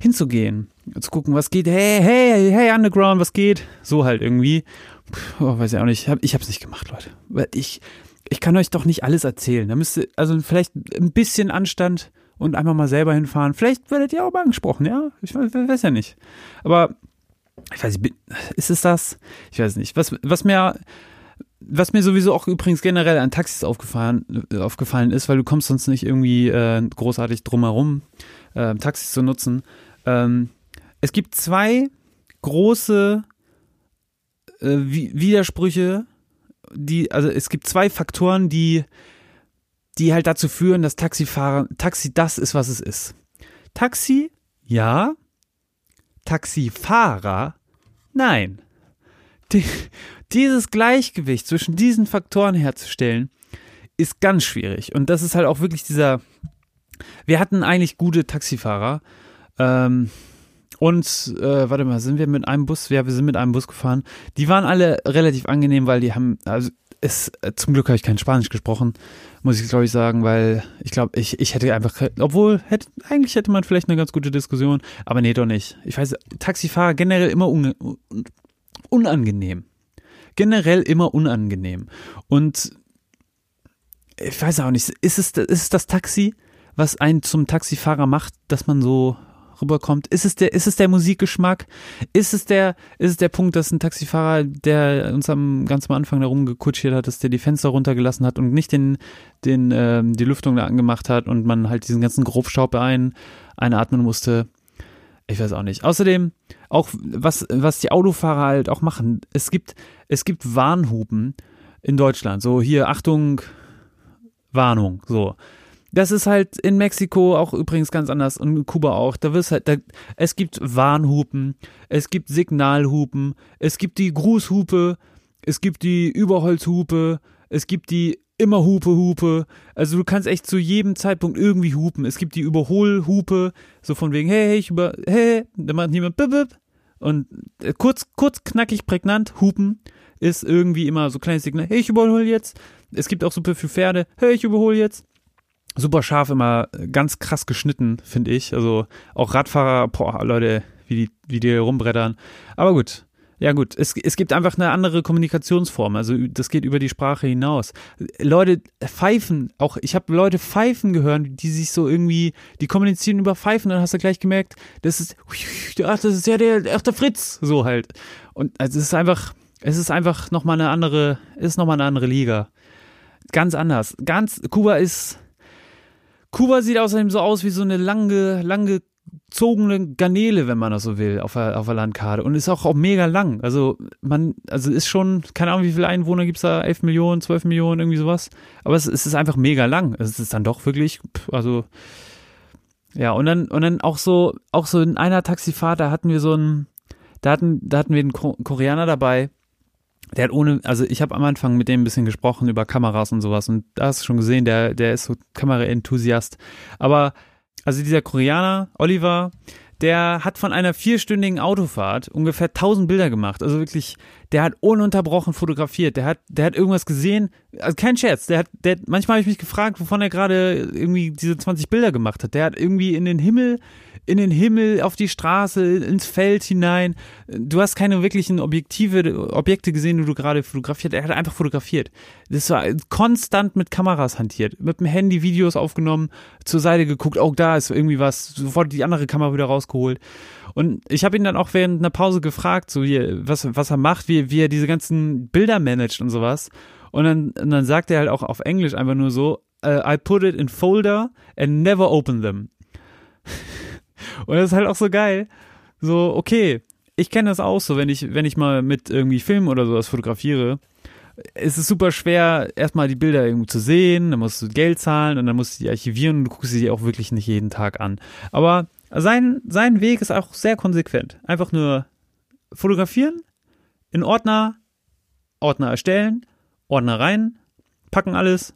hinzugehen, zu gucken, was geht. Hey, hey, hey, Underground, was geht? So halt irgendwie. Puh, oh, weiß ich auch nicht. Ich, hab, ich hab's nicht gemacht, Leute. Ich, ich kann euch doch nicht alles erzählen. Da müsste, also vielleicht ein bisschen Anstand und einfach mal selber hinfahren. Vielleicht werdet ihr auch mal angesprochen, ja? Ich weiß ja nicht. Aber ich weiß nicht, ist es das? Ich weiß nicht. Was, was mir, was mir sowieso auch übrigens generell an Taxis aufgefallen, aufgefallen ist, weil du kommst sonst nicht irgendwie äh, großartig drumherum, äh, Taxis zu nutzen. Ähm, es gibt zwei große äh, Widersprüche, die, also es gibt zwei Faktoren, die, die halt dazu führen, dass Taxifahrer, Taxi das ist, was es ist. Taxi, ja, Taxifahrer? Nein. Die, dieses Gleichgewicht zwischen diesen Faktoren herzustellen, ist ganz schwierig. Und das ist halt auch wirklich dieser. Wir hatten eigentlich gute Taxifahrer. Ähm, und äh, warte mal, sind wir mit einem Bus? Ja, wir sind mit einem Bus gefahren. Die waren alle relativ angenehm, weil die haben, also es, äh, zum Glück habe ich kein Spanisch gesprochen, muss ich glaube ich sagen, weil ich glaube, ich, ich hätte einfach, obwohl, hätte, eigentlich hätte man vielleicht eine ganz gute Diskussion, aber nee, doch nicht. Ich weiß, Taxifahrer generell immer un, unangenehm. Generell immer unangenehm. Und ich weiß auch nicht, ist es, ist es das Taxi, was einen zum Taxifahrer macht, dass man so rüberkommt? Ist es der, ist es der Musikgeschmack? Ist es der, ist es der Punkt, dass ein Taxifahrer, der uns am ganz am Anfang da rumgekutschiert hat, dass der die Fenster runtergelassen hat und nicht den, den, ähm, die Lüftung da angemacht hat und man halt diesen ganzen Grobstaub ein, einatmen musste? Ich weiß auch nicht. Außerdem, auch was, was die Autofahrer halt auch machen, es gibt, es gibt Warnhupen in Deutschland. So, hier, Achtung, Warnung, so. Das ist halt in Mexiko auch übrigens ganz anders und in Kuba auch. Da wirst halt, da, es gibt Warnhupen, es gibt Signalhupen, es gibt die Grußhupe, es gibt die Überholzhupe, es gibt die immer Hupe, Hupe. Also du kannst echt zu jedem Zeitpunkt irgendwie hupen. Es gibt die Überholhupe, so von wegen, hey, hey, ich über, hey, da macht niemand bip, bip. Und äh, kurz, kurz, knackig, prägnant, hupen ist irgendwie immer so kleines Signal, hey, ich überhole jetzt. Es gibt auch super viele Pferde, hey, ich überhole jetzt super scharf immer ganz krass geschnitten, finde ich. Also auch Radfahrer, boah, Leute, wie die, wie die rumbrettern. Aber gut. Ja gut, es, es gibt einfach eine andere Kommunikationsform, also das geht über die Sprache hinaus. Leute pfeifen, auch ich habe Leute pfeifen gehört, die sich so irgendwie, die kommunizieren über Pfeifen, dann hast du gleich gemerkt, das ist, ach, das ist ja der, ach, der Fritz, so halt. Und also es ist einfach, es ist einfach nochmal eine andere, ist nochmal eine andere Liga. Ganz anders. Ganz, Kuba ist, Kuba sieht außerdem so aus wie so eine lange, lange gezogene Garnele, wenn man das so will, auf der, auf der Landkarte. Und ist auch, auch mega lang. Also man, also ist schon, keine Ahnung, wie viele Einwohner gibt es da? 11 Millionen, 12 Millionen, irgendwie sowas. Aber es, es ist einfach mega lang. Es ist dann doch wirklich, also ja, und dann, und dann auch so, auch so in einer Taxifahrt, da hatten wir so einen, da hatten, da hatten wir einen Koreaner dabei, der hat ohne, also ich habe am Anfang mit dem ein bisschen gesprochen über Kameras und sowas und da hast du schon gesehen, der, der ist so Kameraenthusiast. Aber, also dieser Koreaner, Oliver, der hat von einer vierstündigen Autofahrt ungefähr 1000 Bilder gemacht. Also wirklich, der hat ununterbrochen fotografiert. Der hat, der hat irgendwas gesehen. Also kein Scherz. Der hat, der, manchmal habe ich mich gefragt, wovon er gerade irgendwie diese 20 Bilder gemacht hat. Der hat irgendwie in den Himmel in den Himmel, auf die Straße, ins Feld hinein. Du hast keine wirklichen objektive Objekte gesehen, die du gerade fotografiert. Er hat einfach fotografiert. Das war konstant mit Kameras hantiert, mit dem Handy Videos aufgenommen, zur Seite geguckt, oh, da ist irgendwie was, sofort die andere Kamera wieder rausgeholt. Und ich habe ihn dann auch während einer Pause gefragt, so wie, was, was er macht, wie, wie er diese ganzen Bilder managt und sowas. Und dann, und dann sagt er halt auch auf Englisch einfach nur so, uh, I put it in folder and never open them. [laughs] Und das ist halt auch so geil. So, okay, ich kenne das auch so, wenn ich, wenn ich mal mit irgendwie Film oder sowas fotografiere. Es ist super schwer, erstmal die Bilder irgendwo zu sehen, dann musst du Geld zahlen und dann musst du die archivieren und du guckst sie auch wirklich nicht jeden Tag an. Aber sein, sein Weg ist auch sehr konsequent. Einfach nur fotografieren, in Ordner, Ordner erstellen, Ordner rein, packen alles,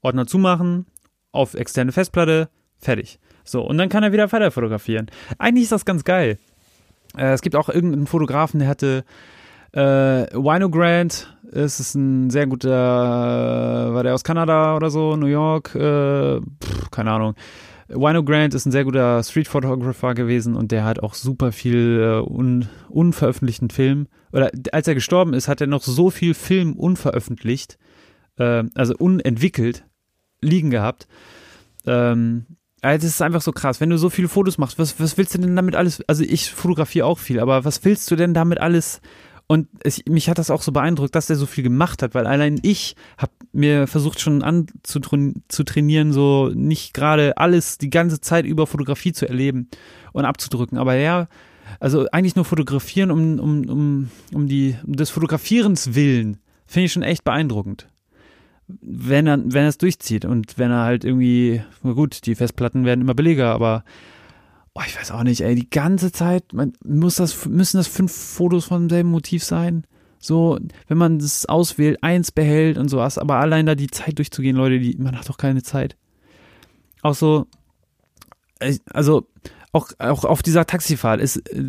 Ordner zumachen, auf externe Festplatte, fertig. So, und dann kann er wieder weiter fotografieren. Eigentlich ist das ganz geil. Äh, es gibt auch irgendeinen Fotografen, der hatte äh, Wino Grant, es ist ein sehr guter, war der aus Kanada oder so, New York, äh, pff, keine Ahnung. Wino Grant ist ein sehr guter Street Photographer gewesen und der hat auch super viel äh, un, unveröffentlichten Film. Oder als er gestorben ist, hat er noch so viel Film unveröffentlicht, äh, also unentwickelt liegen gehabt. Ähm, also das ist einfach so krass. Wenn du so viele Fotos machst, was, was willst du denn damit alles? Also ich fotografiere auch viel, aber was willst du denn damit alles? Und es, mich hat das auch so beeindruckt, dass der so viel gemacht hat, weil allein ich habe mir versucht schon anzutrainieren, so nicht gerade alles die ganze Zeit über Fotografie zu erleben und abzudrücken. Aber ja, also eigentlich nur fotografieren um, um, um, um die, um des Fotografierens willen, finde ich schon echt beeindruckend wenn er, wenn er es durchzieht und wenn er halt irgendwie, gut, die Festplatten werden immer billiger, aber oh, ich weiß auch nicht, ey, die ganze Zeit, man, muss das, müssen das fünf Fotos von demselben Motiv sein? So, wenn man das auswählt, eins behält und sowas, aber allein da die Zeit durchzugehen, Leute, die, man hat doch keine Zeit. Auch so, also, auch, auch auf dieser Taxifahrt ist, äh,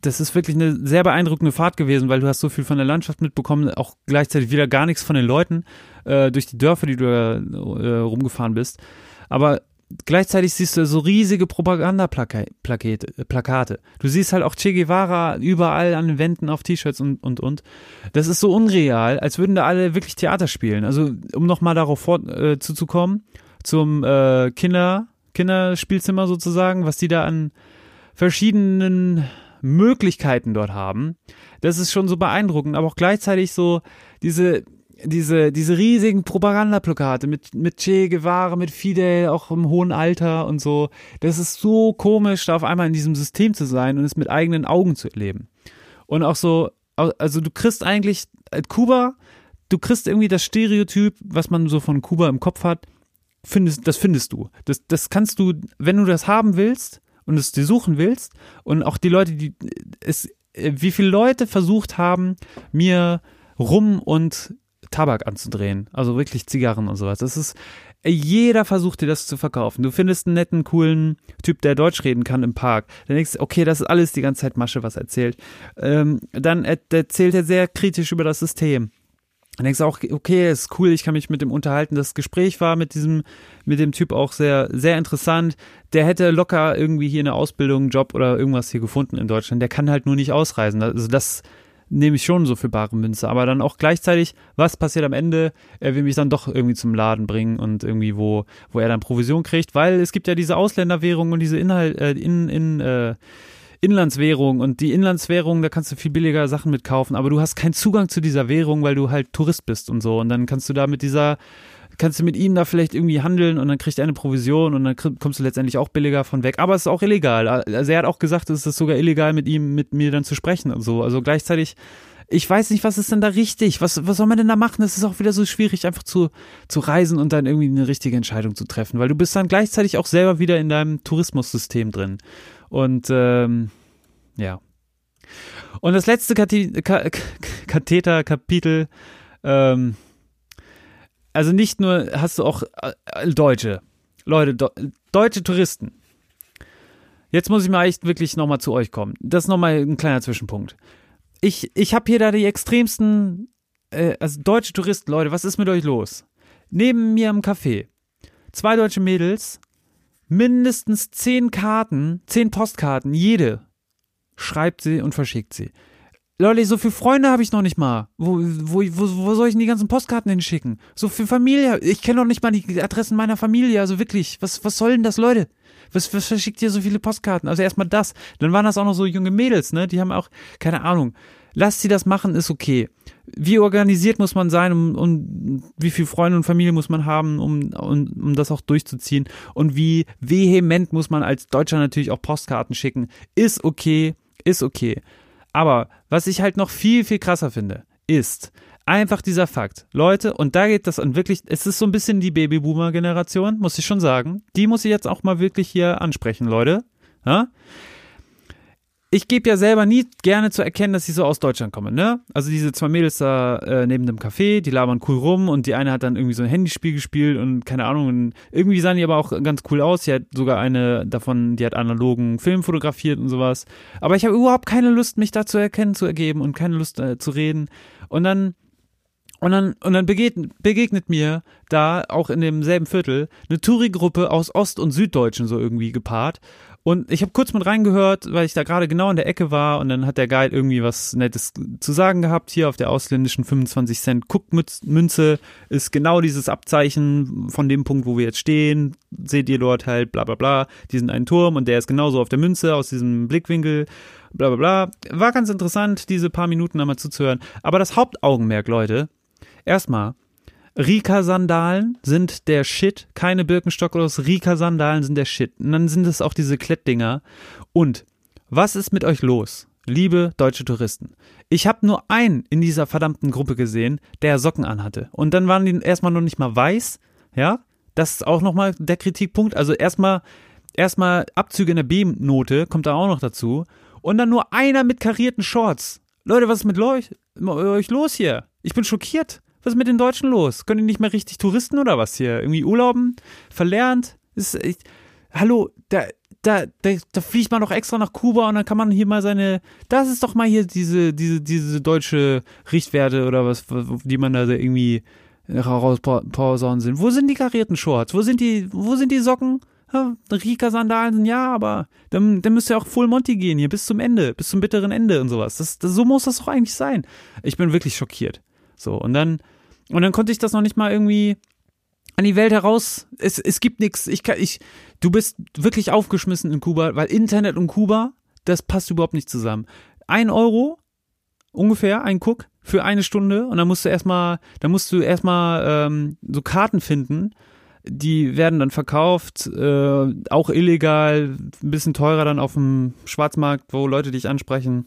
das ist wirklich eine sehr beeindruckende Fahrt gewesen, weil du hast so viel von der Landschaft mitbekommen, auch gleichzeitig wieder gar nichts von den Leuten äh, durch die Dörfer, die du äh, rumgefahren bist. Aber gleichzeitig siehst du so riesige Propagandaplakate. Du siehst halt auch Che Guevara überall an den Wänden auf T-Shirts und, und, und. Das ist so unreal, als würden da alle wirklich Theater spielen. Also, um nochmal darauf vor, äh, zuzukommen, zum äh, Kinder, Kinderspielzimmer sozusagen, was die da an verschiedenen Möglichkeiten dort haben. Das ist schon so beeindruckend, aber auch gleichzeitig so diese diese, diese riesigen Propagandaplakate mit, mit Che Guevara, mit Fidel, auch im hohen Alter und so. Das ist so komisch, da auf einmal in diesem System zu sein und es mit eigenen Augen zu erleben. Und auch so, also du kriegst eigentlich, äh, Kuba, du kriegst irgendwie das Stereotyp, was man so von Kuba im Kopf hat, findest, das findest du. Das, das kannst du, wenn du das haben willst und es dir suchen willst und auch die Leute, die, es, äh, wie viele Leute versucht haben, mir Rum und Tabak anzudrehen. Also wirklich Zigarren und sowas. Das ist, jeder versucht dir das zu verkaufen. Du findest einen netten, coolen Typ, der Deutsch reden kann im Park. Dann denkst du, okay, das ist alles die ganze Zeit Masche, was er erzählt. Ähm, dann erzählt er sehr kritisch über das System. Dann denkst du auch, okay, ist cool, ich kann mich mit dem unterhalten. Das Gespräch war mit diesem, mit dem Typ auch sehr, sehr interessant. Der hätte locker irgendwie hier eine Ausbildung, einen Job oder irgendwas hier gefunden in Deutschland. Der kann halt nur nicht ausreisen. Also das, nehme ich schon so für bare Münze. Aber dann auch gleichzeitig, was passiert am Ende? Er will mich dann doch irgendwie zum Laden bringen und irgendwie, wo, wo er dann Provision kriegt, weil es gibt ja diese Ausländerwährung und diese Inhalt, äh, in, in, äh, Inlandswährung und die Inlandswährung, da kannst du viel billiger Sachen mitkaufen, aber du hast keinen Zugang zu dieser Währung, weil du halt Tourist bist und so. Und dann kannst du da mit dieser kannst du mit ihm da vielleicht irgendwie handeln und dann kriegt er eine Provision und dann kommst du letztendlich auch billiger von weg. Aber es ist auch illegal. Also er hat auch gesagt, es ist sogar illegal, mit ihm, mit mir dann zu sprechen und so. Also gleichzeitig, ich weiß nicht, was ist denn da richtig? Was, was soll man denn da machen? Es ist auch wieder so schwierig, einfach zu, zu reisen und dann irgendwie eine richtige Entscheidung zu treffen, weil du bist dann gleichzeitig auch selber wieder in deinem Tourismussystem drin. Und ähm, ja. Und das letzte Katheter-Kapitel, ähm, also nicht nur hast du auch äh, Deutsche, Leute, do, deutsche Touristen. Jetzt muss ich mal echt wirklich nochmal zu euch kommen. Das ist nochmal ein kleiner Zwischenpunkt. Ich, ich habe hier da die extremsten, äh, also deutsche Touristen, Leute, was ist mit euch los? Neben mir im Café, zwei deutsche Mädels, mindestens zehn Karten, zehn Postkarten, jede, schreibt sie und verschickt sie. Leute, so viele Freunde habe ich noch nicht mal. Wo, wo, wo, wo soll ich denn die ganzen Postkarten hinschicken? So viel Familie. Ich kenne noch nicht mal die Adressen meiner Familie. Also wirklich, was, was soll denn das, Leute? Was, was verschickt ihr so viele Postkarten? Also erstmal das. Dann waren das auch noch so junge Mädels, ne? Die haben auch, keine Ahnung. Lasst sie das machen, ist okay. Wie organisiert muss man sein und um, wie viel Freunde und Familie muss man haben, um, um, um das auch durchzuziehen? Und wie vehement muss man als Deutscher natürlich auch Postkarten schicken? Ist okay, ist okay. Aber was ich halt noch viel, viel krasser finde, ist einfach dieser Fakt. Leute, und da geht das an wirklich, es ist so ein bisschen die Babyboomer-Generation, muss ich schon sagen. Die muss ich jetzt auch mal wirklich hier ansprechen, Leute. Ja? Ich gebe ja selber nie gerne zu erkennen, dass ich so aus Deutschland komme, ne? Also diese zwei Mädels da äh, neben dem Café, die labern cool rum und die eine hat dann irgendwie so ein Handyspiel gespielt und keine Ahnung, und irgendwie sahen die aber auch ganz cool aus. Sie hat sogar eine davon, die hat analogen Film fotografiert und sowas. Aber ich habe überhaupt keine Lust, mich da zu erkennen, zu ergeben und keine Lust äh, zu reden. Und dann und dann, und dann begegnet, begegnet mir da auch in demselben Viertel eine Touri-Gruppe aus Ost- und Süddeutschen so irgendwie gepaart. Und ich habe kurz mit reingehört, weil ich da gerade genau in der Ecke war und dann hat der Guide irgendwie was Nettes zu sagen gehabt. Hier auf der ausländischen 25 Cent Cook-Münze ist genau dieses Abzeichen von dem Punkt, wo wir jetzt stehen. Seht ihr dort halt, bla bla bla, diesen einen Turm und der ist genauso auf der Münze aus diesem Blickwinkel, bla bla bla. War ganz interessant, diese paar Minuten einmal zuzuhören. Aber das Hauptaugenmerk, Leute, erstmal, Rika-Sandalen sind der Shit. Keine Birkenstock oder. Rika-Sandalen sind der Shit. Und dann sind es auch diese Klettdinger. Und was ist mit euch los? Liebe deutsche Touristen. Ich habe nur einen in dieser verdammten Gruppe gesehen, der Socken anhatte. Und dann waren die erstmal noch nicht mal weiß. Ja, das ist auch nochmal der Kritikpunkt. Also erstmal, erstmal Abzüge in der B-Note kommt da auch noch dazu. Und dann nur einer mit karierten Shorts. Leute, was ist mit euch los hier? Ich bin schockiert. Was ist mit den Deutschen los? Können die nicht mehr richtig Touristen oder was hier? Irgendwie Urlauben? Verlernt? Ist, ich, hallo, da, da, da, da fliegt man doch extra nach Kuba und dann kann man hier mal seine, das ist doch mal hier diese, diese, diese deutsche Richtwerte oder was, die man da irgendwie rausposaunen sind. Wo sind die karierten Shorts? Wo sind die, wo sind die Socken? Rika-Sandalen, ja, aber dann, dann müsst ihr auch Full Monty gehen hier bis zum Ende, bis zum bitteren Ende und sowas. Das, das, so muss das doch eigentlich sein. Ich bin wirklich schockiert. So, und dann, und dann konnte ich das noch nicht mal irgendwie an die Welt heraus. Es, es gibt nichts. Ich kann, ich, du bist wirklich aufgeschmissen in Kuba, weil Internet und Kuba, das passt überhaupt nicht zusammen. Ein Euro, ungefähr, ein Cook für eine Stunde und dann musst du erstmal, dann musst du erstmal ähm, so Karten finden die werden dann verkauft, äh, auch illegal, ein bisschen teurer dann auf dem Schwarzmarkt, wo Leute dich ansprechen.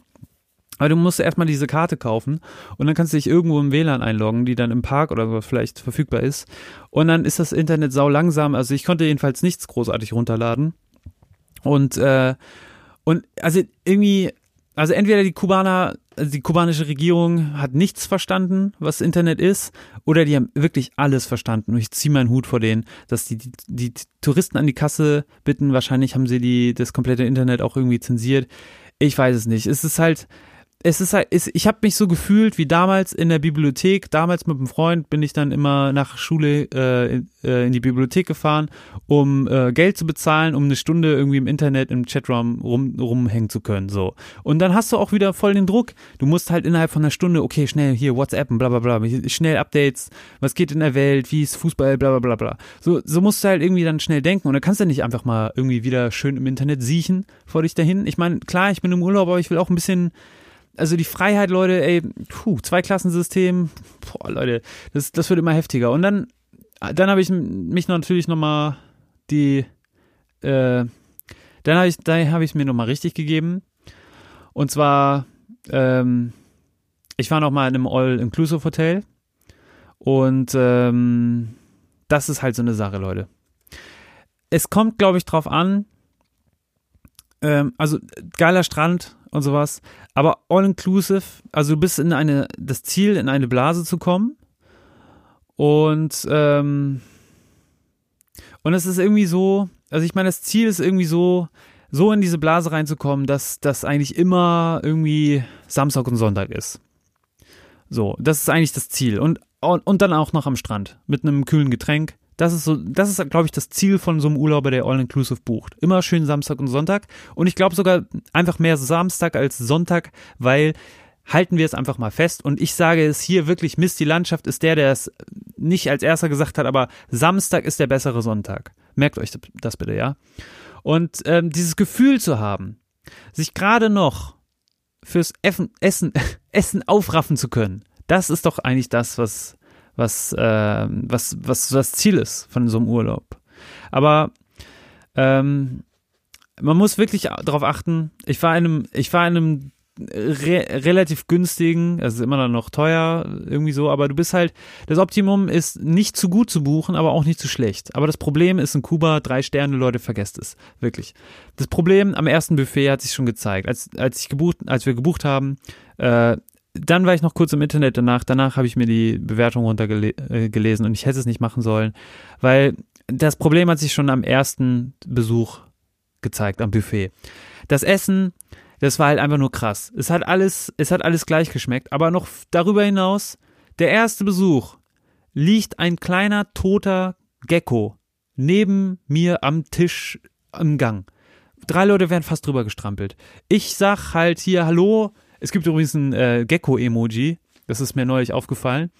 Aber du musst erstmal diese Karte kaufen und dann kannst du dich irgendwo im WLAN einloggen, die dann im Park oder so vielleicht verfügbar ist. Und dann ist das Internet sau langsam. Also ich konnte jedenfalls nichts großartig runterladen. Und, äh, und also irgendwie also entweder die Kubaner, also die kubanische Regierung hat nichts verstanden, was Internet ist, oder die haben wirklich alles verstanden. Und ich ziehe meinen Hut vor denen, dass die, die, die Touristen an die Kasse bitten. Wahrscheinlich haben sie die, das komplette Internet auch irgendwie zensiert. Ich weiß es nicht. Es ist halt, es ist halt, es, ich habe mich so gefühlt wie damals in der Bibliothek. Damals mit einem Freund bin ich dann immer nach Schule äh, in, äh, in die Bibliothek gefahren, um äh, Geld zu bezahlen, um eine Stunde irgendwie im Internet, im Chatraum rum, rumhängen zu können. So. Und dann hast du auch wieder voll den Druck. Du musst halt innerhalb von einer Stunde, okay, schnell hier WhatsApp und bla bla bla, schnell Updates, was geht in der Welt, wie ist Fußball, bla bla bla bla. So, so musst du halt irgendwie dann schnell denken. Und dann kannst du nicht einfach mal irgendwie wieder schön im Internet siechen vor dich dahin. Ich meine, klar, ich bin im Urlaub, aber ich will auch ein bisschen also die Freiheit, Leute, ey, puh, Zweiklassensystem, boah, Leute, das, das wird immer heftiger. Und dann, dann habe ich mich natürlich nochmal die, äh, dann habe ich, da habe mir nochmal richtig gegeben. Und zwar, ähm, ich war nochmal in einem All-Inclusive-Hotel und ähm, das ist halt so eine Sache, Leute. Es kommt, glaube ich, drauf an, ähm, also geiler Strand, und sowas. Aber all inclusive, also du bist in eine, das Ziel, in eine Blase zu kommen. Und, ähm, und es ist irgendwie so, also ich meine, das Ziel ist irgendwie so, so in diese Blase reinzukommen, dass das eigentlich immer irgendwie Samstag und Sonntag ist. So, das ist eigentlich das Ziel. Und, und dann auch noch am Strand mit einem kühlen Getränk. Das ist so, das ist, glaube ich, das Ziel von so einem Urlauber, der All-Inclusive bucht. Immer schön Samstag und Sonntag. Und ich glaube sogar einfach mehr Samstag als Sonntag, weil halten wir es einfach mal fest. Und ich sage es hier wirklich, Mist, die Landschaft ist der, der es nicht als erster gesagt hat, aber Samstag ist der bessere Sonntag. Merkt euch das bitte, ja? Und ähm, dieses Gefühl zu haben, sich gerade noch fürs Essen, Essen, [laughs] Essen aufraffen zu können, das ist doch eigentlich das, was, was, äh, was, was das Ziel ist von so einem Urlaub. Aber ähm, man muss wirklich darauf achten. Ich war in einem, ich war in einem re relativ günstigen, also immer noch teuer, irgendwie so, aber du bist halt, das Optimum ist nicht zu gut zu buchen, aber auch nicht zu schlecht. Aber das Problem ist in Kuba, drei Sterne, Leute, vergesst es. Wirklich. Das Problem am ersten Buffet hat sich schon gezeigt. Als, als ich gebucht, als wir gebucht haben, äh, dann war ich noch kurz im Internet danach. Danach habe ich mir die Bewertung runtergelesen äh, und ich hätte es nicht machen sollen, weil das Problem hat sich schon am ersten Besuch gezeigt am Buffet. Das Essen, das war halt einfach nur krass. Es hat alles, es hat alles gleich geschmeckt, aber noch darüber hinaus, der erste Besuch liegt ein kleiner toter Gecko neben mir am Tisch im Gang. Drei Leute werden fast drüber gestrampelt. Ich sag halt hier, hallo, es gibt übrigens ein äh, Gecko-Emoji. Das ist mir neulich aufgefallen.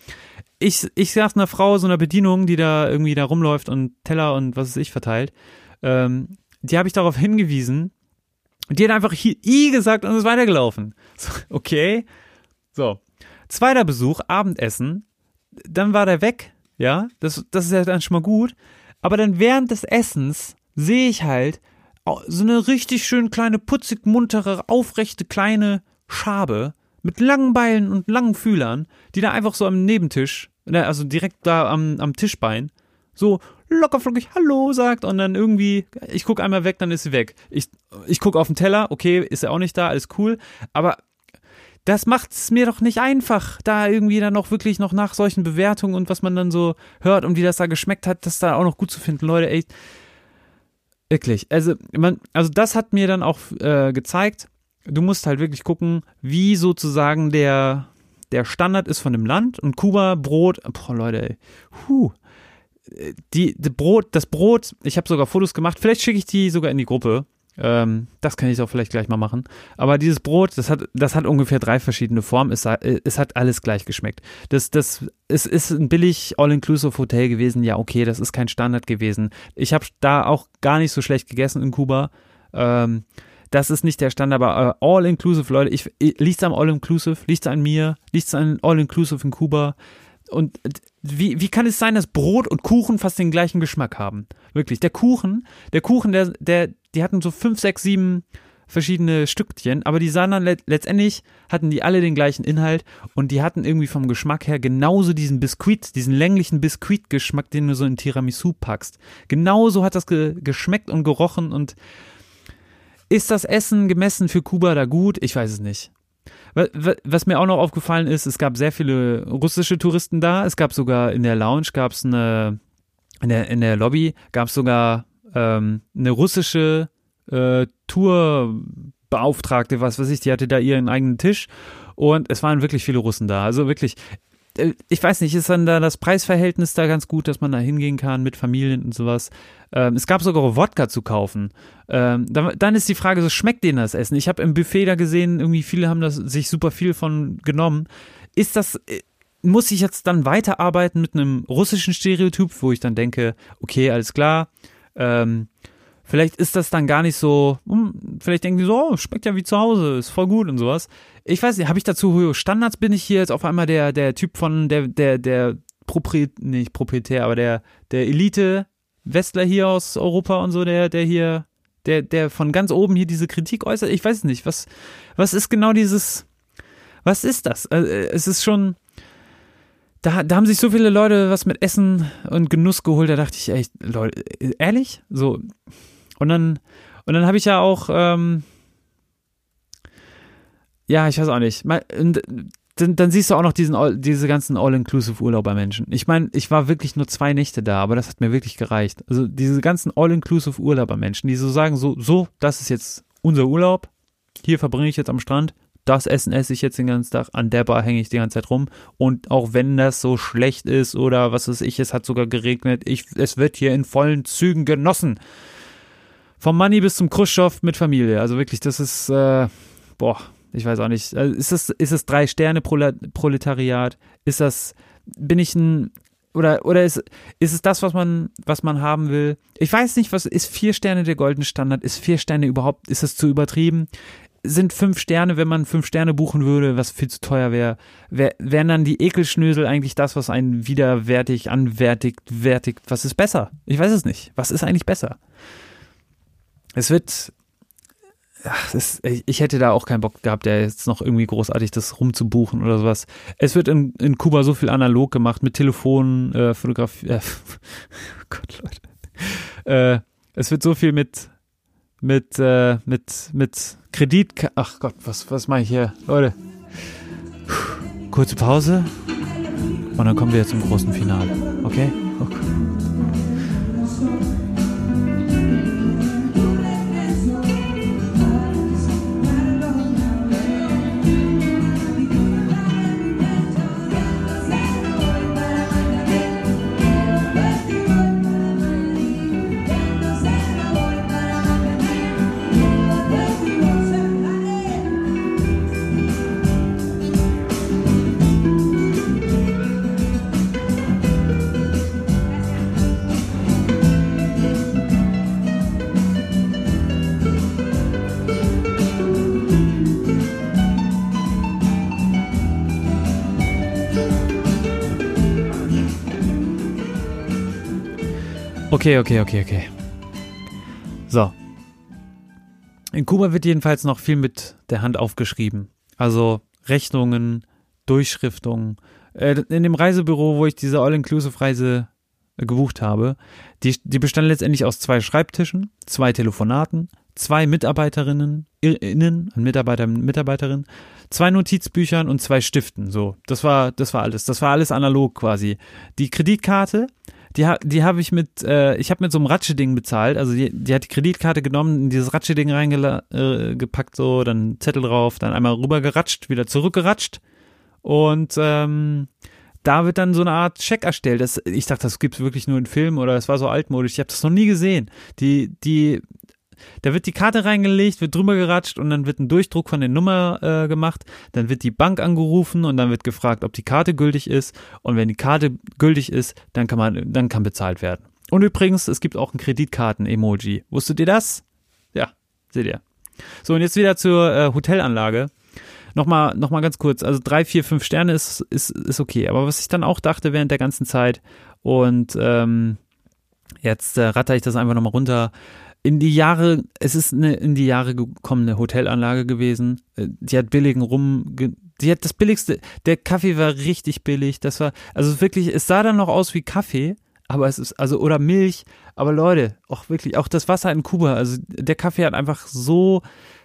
Ich, ich sag einer Frau, so einer Bedienung, die da irgendwie da rumläuft und Teller und was weiß ich verteilt, ähm, die habe ich darauf hingewiesen. Und die hat einfach I gesagt und ist weitergelaufen. So, okay. So. Zweiter Besuch, Abendessen. Dann war der weg. Ja, das, das ist ja dann schon mal gut. Aber dann während des Essens sehe ich halt so eine richtig schön kleine, putzig muntere, aufrechte kleine Schabe mit langen Beilen und langen Fühlern, die da einfach so am Nebentisch, ne, also direkt da am, am Tischbein, so lockerflockig Hallo sagt und dann irgendwie, ich gucke einmal weg, dann ist sie weg. Ich, ich gucke auf den Teller, okay, ist er auch nicht da, alles cool, aber das macht es mir doch nicht einfach, da irgendwie dann noch wirklich noch nach solchen Bewertungen und was man dann so hört und wie das da geschmeckt hat, das da auch noch gut zu finden. Leute, ey, Wirklich. Also, man, also das hat mir dann auch äh, gezeigt, du musst halt wirklich gucken, wie sozusagen der, der Standard ist von dem Land und Kuba Brot, boah Leute, ey, huh, die, die Brot, das Brot, ich habe sogar Fotos gemacht, vielleicht schicke ich die sogar in die Gruppe. Ähm, das kann ich auch vielleicht gleich mal machen. Aber dieses Brot, das hat, das hat ungefähr drei verschiedene Formen. Es, es hat alles gleich geschmeckt. Das, das, es ist ein billig All-Inclusive Hotel gewesen. Ja, okay, das ist kein Standard gewesen. Ich habe da auch gar nicht so schlecht gegessen in Kuba. Ähm, das ist nicht der Standard, aber äh, All-Inclusive, Leute, ich, liegt's am All-Inclusive, liegt's an mir, liegt's an All-Inclusive in Kuba. Und wie, wie kann es sein, dass Brot und Kuchen fast den gleichen Geschmack haben? Wirklich. Der Kuchen, der Kuchen, der, der, die hatten so fünf, sechs, sieben verschiedene Stückchen, aber die sahen dann let letztendlich hatten die alle den gleichen Inhalt und die hatten irgendwie vom Geschmack her genauso diesen Biskuit, diesen länglichen Biskuitgeschmack, den du so in Tiramisu packst. Genauso hat das ge geschmeckt und gerochen und ist das Essen gemessen für Kuba da gut? Ich weiß es nicht. Was mir auch noch aufgefallen ist, es gab sehr viele russische Touristen da. Es gab sogar in der Lounge gab es eine, in der, in der Lobby gab es sogar ähm, eine russische äh, Tourbeauftragte, was weiß ich, die hatte da ihren eigenen Tisch und es waren wirklich viele Russen da. Also wirklich, ich weiß nicht, ist dann da das Preisverhältnis da ganz gut, dass man da hingehen kann mit Familien und sowas. Ähm, es gab sogar Wodka zu kaufen. Ähm, dann, dann, ist die Frage, so schmeckt denen das Essen? Ich habe im Buffet da gesehen, irgendwie viele haben das sich super viel von genommen. Ist das, äh, muss ich jetzt dann weiterarbeiten mit einem russischen Stereotyp, wo ich dann denke, okay, alles klar, ähm, Vielleicht ist das dann gar nicht so, hm, vielleicht denken die so, oh, schmeckt ja wie zu Hause, ist voll gut und sowas. Ich weiß nicht, habe ich dazu hohe Standards? Bin ich hier jetzt auf einmal der, der Typ von der, der, der Proprietär, nicht Proprietär, aber der, der Elite Westler hier aus Europa und so, der, der hier, der, der von ganz oben hier diese Kritik äußert? Ich weiß nicht, was, was ist genau dieses, was ist das? Also, es ist schon, da, da haben sich so viele Leute was mit Essen und Genuss geholt, da dachte ich echt, Leute, ehrlich? So, und dann, und dann habe ich ja auch, ähm, ja, ich weiß auch nicht. Dann, dann, siehst du auch noch diesen, diese ganzen All-Inclusive-Urlauber-Menschen. Ich meine, ich war wirklich nur zwei Nächte da, aber das hat mir wirklich gereicht. Also diese ganzen All-Inclusive-Urlauber-Menschen, die so sagen, so, so, das ist jetzt unser Urlaub, hier verbringe ich jetzt am Strand, das Essen esse ich jetzt den ganzen Tag, an der Bar hänge ich die ganze Zeit rum. Und auch wenn das so schlecht ist oder was weiß ich, es hat sogar geregnet, ich, es wird hier in vollen Zügen genossen. Vom Money bis zum Khrushchev mit Familie. Also wirklich, das ist, äh, boah, ich weiß auch nicht. Also ist es, ist es drei Sterne Proletariat? Ist das, bin ich ein, oder, oder ist, ist es das, was man, was man haben will? Ich weiß nicht, was ist vier Sterne der goldene Standard? Ist vier Sterne überhaupt, ist es zu übertrieben? Sind fünf Sterne, wenn man fünf Sterne buchen würde, was viel zu teuer wäre, wär, wären dann die Ekelschnösel eigentlich das, was einen widerwärtig, anwertigt, wertigt? Was ist besser? Ich weiß es nicht. Was ist eigentlich besser? es wird, ach, es, ich hätte da auch keinen Bock gehabt, der jetzt noch irgendwie großartig das rumzubuchen oder sowas. Es wird in, in Kuba so viel analog gemacht mit Telefonen, äh, Fotografie, äh, [laughs] oh Gott, Leute. Äh, es wird so viel mit, mit, äh, mit, mit Kredit, ach Gott, was, was mache ich hier? Leute, kurze Pause und dann kommen wir zum großen Finale, okay? okay. Okay, okay, okay, okay. So. In Kuba wird jedenfalls noch viel mit der Hand aufgeschrieben. Also Rechnungen, Durchschriftungen. Äh, in dem Reisebüro, wo ich diese All-Inclusive-Reise äh, gebucht habe, die, die bestand letztendlich aus zwei Schreibtischen, zwei Telefonaten, zwei Mitarbeiterinnen, innen, Mitarbeiter, Mitarbeiterin, zwei Notizbüchern und zwei Stiften. So, das war, das war alles. Das war alles analog quasi. Die Kreditkarte, die, die habe ich mit, äh, ich habe mit so einem Ratscheding bezahlt. Also die, die hat die Kreditkarte genommen, in dieses Ratscheding reingepackt, äh, so, dann Zettel drauf, dann einmal rübergeratscht, wieder zurückgeratscht. Und ähm, da wird dann so eine Art Check erstellt. Das, ich dachte, das gibt's wirklich nur in Filmen oder es war so altmodisch. Ich habe das noch nie gesehen. Die, die, da wird die Karte reingelegt, wird drüber geratscht und dann wird ein Durchdruck von der Nummer äh, gemacht. Dann wird die Bank angerufen und dann wird gefragt, ob die Karte gültig ist. Und wenn die Karte gültig ist, dann kann man, dann kann bezahlt werden. Und übrigens, es gibt auch ein Kreditkarten-Emoji. Wusstet ihr das? Ja, seht ihr. So, und jetzt wieder zur äh, Hotelanlage. Nochmal, nochmal ganz kurz. Also drei, vier, fünf Sterne ist, ist, ist okay. Aber was ich dann auch dachte während der ganzen Zeit und ähm, jetzt äh, ratter ich das einfach nochmal runter. In die Jahre, es ist eine in die Jahre gekommene Hotelanlage gewesen. Äh, Die hat billigen Rum, die hat das billigste, der Kaffee war richtig billig. Das war, also wirklich, es sah dann noch aus wie Kaffee, aber es ist, also, oder Milch. Aber Leute, auch wirklich, auch das Wasser in Kuba, also der Kaffee hat einfach so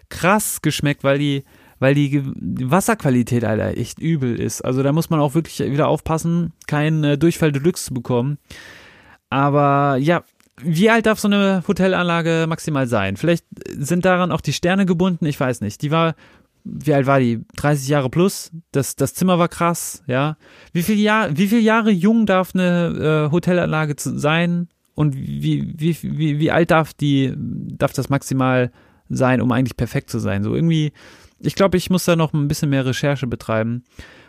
krass geschmeckt, weil die, weil die Wasserqualität, Alter, echt übel ist. Also da muss man auch wirklich wieder aufpassen, keinen äh, Durchfall Deluxe zu bekommen. Aber ja, wie alt darf so eine Hotelanlage maximal sein? Vielleicht sind daran auch die Sterne gebunden, ich weiß nicht. Die war, wie alt war die? 30 Jahre plus. Das, das Zimmer war krass, ja. Wie viel Jahr, wie viele Jahre jung darf eine äh, Hotelanlage zu, sein? Und wie, wie, wie, wie alt darf die, darf das maximal sein, um eigentlich perfekt zu sein? So irgendwie, ich glaube, ich muss da noch ein bisschen mehr Recherche betreiben.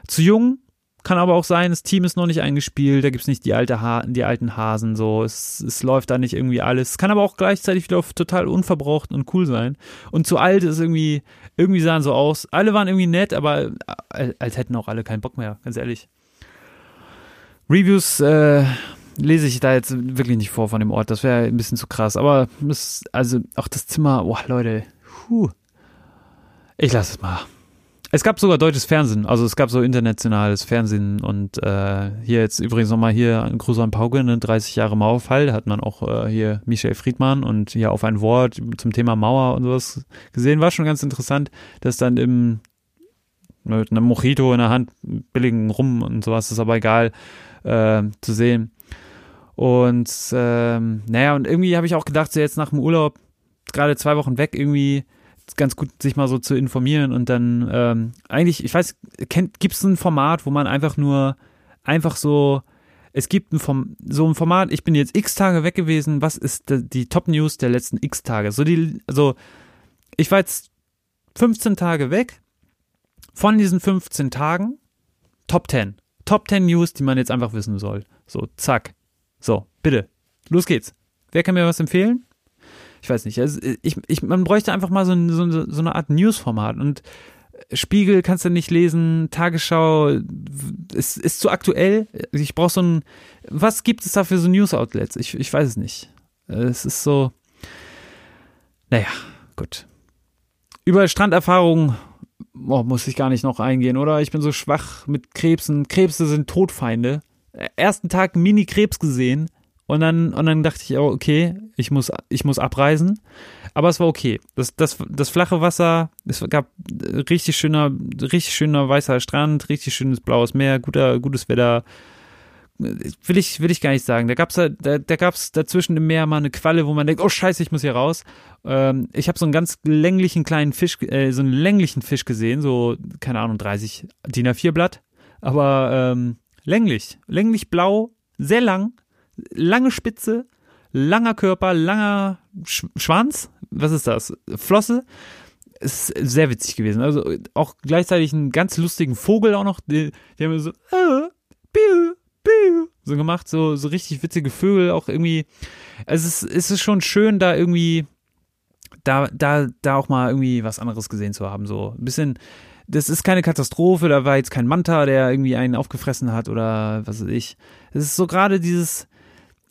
Zu jung kann aber auch sein, das Team ist noch nicht eingespielt, da gibt's nicht die, alte ha die alten Hasen, so, es, es läuft da nicht irgendwie alles. Es kann aber auch gleichzeitig wieder total unverbraucht und cool sein. Und zu alt ist irgendwie, irgendwie sahen so aus. Alle waren irgendwie nett, aber äh, als hätten auch alle keinen Bock mehr, ganz ehrlich. Reviews äh, lese ich da jetzt wirklich nicht vor von dem Ort, das wäre ein bisschen zu krass. Aber es, also auch das Zimmer, boah, Leute, puh. Ich lasse es mal. Es gab sogar deutsches Fernsehen, also es gab so internationales Fernsehen und äh, hier jetzt übrigens nochmal hier ein Gruß an Pauke, ne, 30 Jahre Mauerfall, da hat man auch äh, hier Michel Friedmann und hier auf ein Wort zum Thema Mauer und sowas gesehen, war schon ganz interessant, dass dann im mit einem Mojito in der Hand, billigen Rum und sowas, ist aber egal äh, zu sehen. Und ähm, naja, und irgendwie habe ich auch gedacht, so jetzt nach dem Urlaub, gerade zwei Wochen weg, irgendwie ganz gut, sich mal so zu informieren und dann ähm, eigentlich, ich weiß, gibt es ein Format, wo man einfach nur einfach so, es gibt ein Form, so ein Format, ich bin jetzt x Tage weg gewesen, was ist de, die Top News der letzten x Tage? So die, also ich war jetzt 15 Tage weg, von diesen 15 Tagen Top 10. Top 10 News, die man jetzt einfach wissen soll. So, zack. So, bitte. Los geht's. Wer kann mir was empfehlen? Ich weiß nicht. Also ich, ich, man bräuchte einfach mal so, so, so eine Art News-Format. Und Spiegel kannst du nicht lesen, Tagesschau ist, ist zu aktuell. Ich brauche so ein. Was gibt es da für so News-Outlets? Ich, ich weiß es nicht. Es ist so. Naja, gut. Über Stranderfahrungen oh, muss ich gar nicht noch eingehen, oder? Ich bin so schwach mit Krebsen. Krebse sind Todfeinde. Ersten Tag Mini-Krebs gesehen und dann, und dann dachte ich, oh, okay, ich muss, ich muss abreisen. Aber es war okay. Das, das, das flache Wasser, es gab richtig schöner, richtig schöner weißer Strand, richtig schönes blaues Meer, guter, gutes Wetter. Will ich, will ich gar nicht sagen. Da gab's da, da, da gab's dazwischen im Meer mal eine Qualle, wo man denkt, oh scheiße, ich muss hier raus. Ähm, ich habe so einen ganz länglichen kleinen Fisch, äh, so einen länglichen Fisch gesehen, so, keine Ahnung, 30 DIN A4 Blatt. Aber ähm, länglich, länglich blau, sehr lang, lange Spitze, langer Körper, langer Sch Schwanz. Was ist das? Flosse. Ist sehr witzig gewesen. Also auch gleichzeitig einen ganz lustigen Vogel auch noch. Die, die haben so, äh, piu, piu, so gemacht. So, so richtig witzige Vögel auch irgendwie. Also es, ist- es ist schon schön, da irgendwie da, da, da auch mal irgendwie was anderes gesehen zu haben. So ein bisschen, das ist keine Katastrophe, da war jetzt kein Manta, der irgendwie einen aufgefressen hat oder was weiß ich. Es ist so gerade dieses,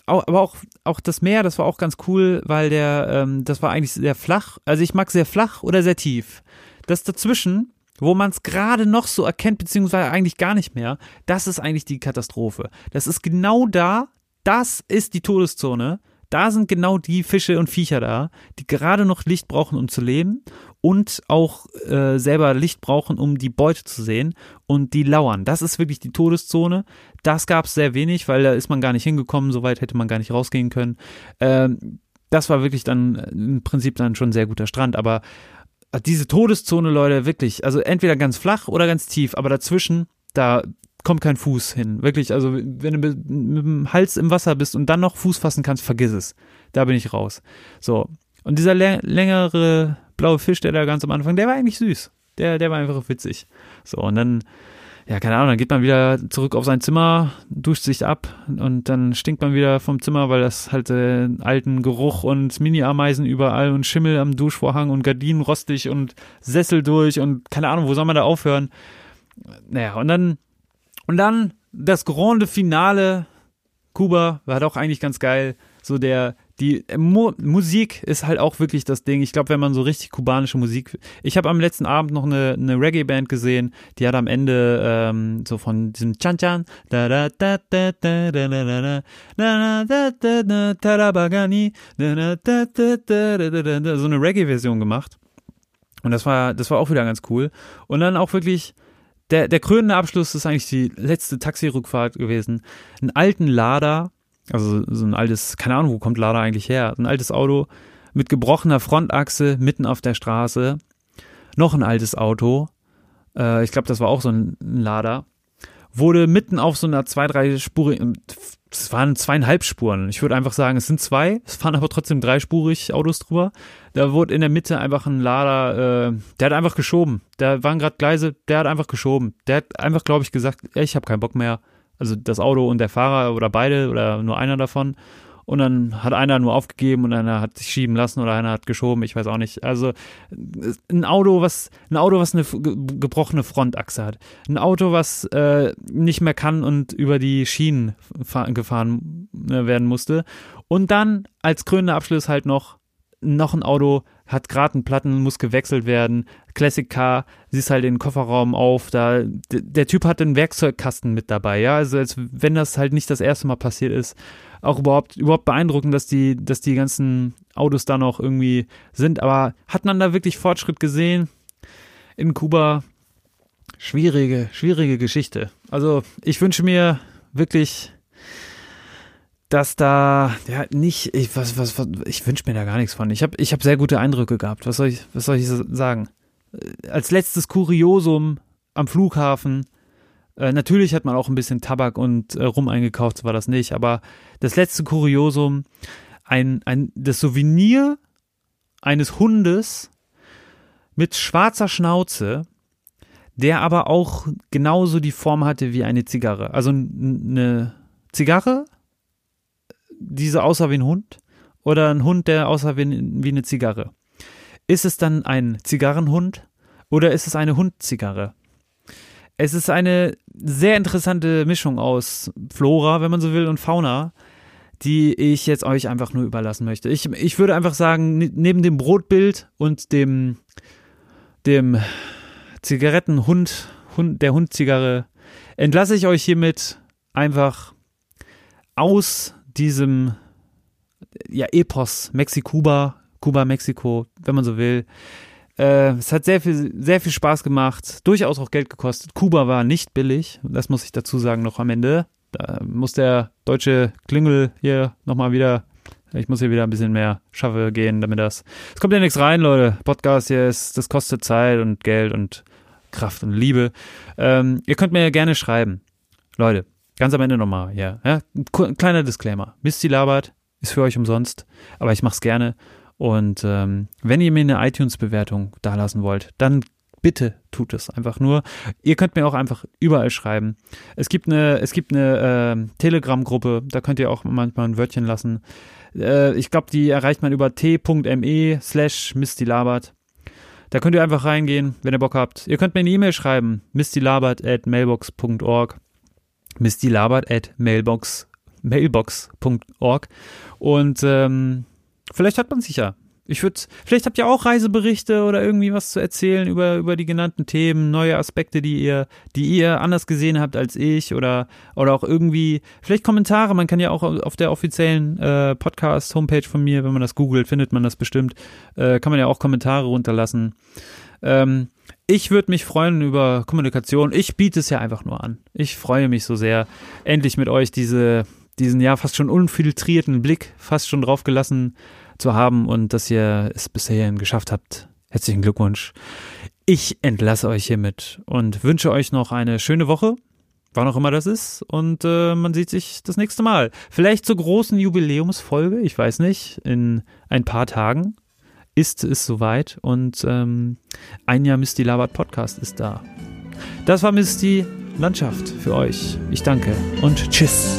au- aber auch, auch das Meer, das war auch ganz cool, weil der, ähm, das war eigentlich sehr flach. Also ich mag sehr flach oder sehr tief. Das dazwischen, wo man es gerade noch so erkennt, beziehungsweise eigentlich gar nicht mehr, das ist eigentlich die Katastrophe. Das ist genau da, das ist die Todeszone. Da sind genau die Fische und Viecher da, die gerade noch Licht brauchen, um zu leben. Und auch äh, selber Licht brauchen, um die Beute zu sehen und die lauern. Das ist wirklich die Todeszone. Das gab es sehr wenig, weil da ist man gar nicht hingekommen, soweit hätte man gar nicht rausgehen können. Ähm, das war wirklich dann im Prinzip dann schon ein sehr guter Strand, aber diese Todeszone, Leute, wirklich, also entweder ganz flach oder ganz tief, aber dazwischen, da kommt kein Fuß hin. Wirklich, also wenn du mit dem Hals im Wasser bist und dann noch Fuß fassen kannst, vergiss es. Da bin ich raus. So. Und dieser längere blaue Fisch, der da ganz am Anfang, der war eigentlich süß. Der, der war einfach witzig. So, und dann ja, keine Ahnung, dann geht man wieder zurück auf sein Zimmer, duscht sich ab und dann stinkt man wieder vom Zimmer, weil das halt äh, alten Geruch und Mini-Ameisen überall und Schimmel am Duschvorhang und Gardinen rostig und Sessel durch und keine Ahnung, wo soll man da aufhören? Naja, und dann, und dann das Grande Finale, Kuba, war doch eigentlich ganz geil. So der, die Mu Musik ist halt auch wirklich das Ding. Ich glaube, wenn man so richtig kubanische Musik. Ich habe am letzten Abend noch eine, eine Reggae-Band gesehen, die hat am Ende ähm, so von diesem Chan Chan. So eine Reggae-Version gemacht. Und das war, das war auch wieder ganz cool. Und dann auch wirklich. Der, der krönende Abschluss ist eigentlich die letzte Taxirückfahrt gewesen. Einen alten Lader also so ein altes, keine Ahnung, wo kommt Lada eigentlich her? Ein altes Auto mit gebrochener Frontachse mitten auf der Straße. Noch ein altes Auto. Äh, ich glaube, das war auch so ein, ein Lader. Wurde mitten auf so einer zwei, drei Spuren, es waren zweieinhalb Spuren. Ich würde einfach sagen, es sind zwei, es fahren aber trotzdem dreispurig Autos drüber. Da wurde in der Mitte einfach ein Lader, äh, der hat einfach geschoben. Da waren gerade Gleise, der hat einfach geschoben. Der hat einfach, glaube ich, gesagt, ich habe keinen Bock mehr also das Auto und der Fahrer oder beide oder nur einer davon. Und dann hat einer nur aufgegeben und einer hat sich schieben lassen oder einer hat geschoben, ich weiß auch nicht. Also ein Auto, was ein Auto, was eine gebrochene Frontachse hat, ein Auto, was äh, nicht mehr kann und über die Schienen gefahren äh, werden musste. Und dann als krönender Abschluss halt noch noch ein Auto, hat gerade einen Platten, muss gewechselt werden. Classic Car, siehst halt den Kofferraum auf, da, der Typ hat einen Werkzeugkasten mit dabei, ja, also als wenn das halt nicht das erste Mal passiert ist. Auch überhaupt, überhaupt beeindruckend, dass die, dass die ganzen Autos da noch irgendwie sind, aber hat man da wirklich Fortschritt gesehen? In Kuba, schwierige, schwierige Geschichte. Also, ich wünsche mir wirklich, dass da ja nicht ich was was, was ich wünsche mir da gar nichts von. Ich habe ich habe sehr gute Eindrücke gehabt. Was soll ich was soll ich sagen? Äh, als letztes Kuriosum am Flughafen äh, natürlich hat man auch ein bisschen Tabak und äh, Rum eingekauft, war das nicht, aber das letzte Kuriosum ein ein das Souvenir eines Hundes mit schwarzer Schnauze, der aber auch genauso die Form hatte wie eine Zigarre. Also eine Zigarre diese aussah wie ein Hund oder ein Hund, der aussah wie, wie eine Zigarre? Ist es dann ein Zigarrenhund oder ist es eine Hundzigarre? Es ist eine sehr interessante Mischung aus Flora, wenn man so will, und Fauna, die ich jetzt euch einfach nur überlassen möchte. Ich, ich würde einfach sagen, neben dem Brotbild und dem, dem Zigarettenhund, Hund, der Hundzigarre, entlasse ich euch hiermit einfach aus diesem ja, Epos Mexikuba, Kuba, Mexiko, wenn man so will. Äh, es hat sehr viel, sehr viel Spaß gemacht, durchaus auch Geld gekostet. Kuba war nicht billig, das muss ich dazu sagen noch am Ende. Da muss der deutsche Klingel hier nochmal wieder, ich muss hier wieder ein bisschen mehr schaffe gehen, damit das. Es kommt ja nichts rein, Leute. Podcast hier ist, das kostet Zeit und Geld und Kraft und Liebe. Ähm, ihr könnt mir gerne schreiben. Leute, Ganz am Ende nochmal, ja. ja. Ein kleiner Disclaimer. Misty labert, ist für euch umsonst, aber ich mach's gerne. Und ähm, wenn ihr mir eine iTunes-Bewertung dalassen wollt, dann bitte tut es einfach nur. Ihr könnt mir auch einfach überall schreiben. Es gibt eine, es gibt eine äh, Telegram-Gruppe, da könnt ihr auch manchmal ein Wörtchen lassen. Äh, ich glaube, die erreicht man über t.me slash mistylabert. Da könnt ihr einfach reingehen, wenn ihr Bock habt. Ihr könnt mir eine E-Mail schreiben, mistylabert at mailbox.org mistylabert at mailbox, mailbox.org und ähm, vielleicht hat man sich ja ich würde, vielleicht habt ihr auch Reiseberichte oder irgendwie was zu erzählen über, über die genannten Themen, neue Aspekte, die ihr, die ihr anders gesehen habt als ich oder, oder auch irgendwie, vielleicht Kommentare. Man kann ja auch auf der offiziellen äh, Podcast-Homepage von mir, wenn man das googelt, findet man das bestimmt, äh, kann man ja auch Kommentare runterlassen. Ähm, ich würde mich freuen über Kommunikation. Ich biete es ja einfach nur an. Ich freue mich so sehr, endlich mit euch diese, diesen ja fast schon unfiltrierten Blick fast schon drauf gelassen zu haben und dass ihr es bisher geschafft habt. Herzlichen Glückwunsch. Ich entlasse euch hiermit und wünsche euch noch eine schöne Woche, wann auch immer das ist. Und äh, man sieht sich das nächste Mal. Vielleicht zur großen Jubiläumsfolge, ich weiß nicht, in ein paar Tagen ist es soweit und ähm, ein Jahr Misty Labert Podcast ist da. Das war Misty Landschaft für euch. Ich danke und tschüss.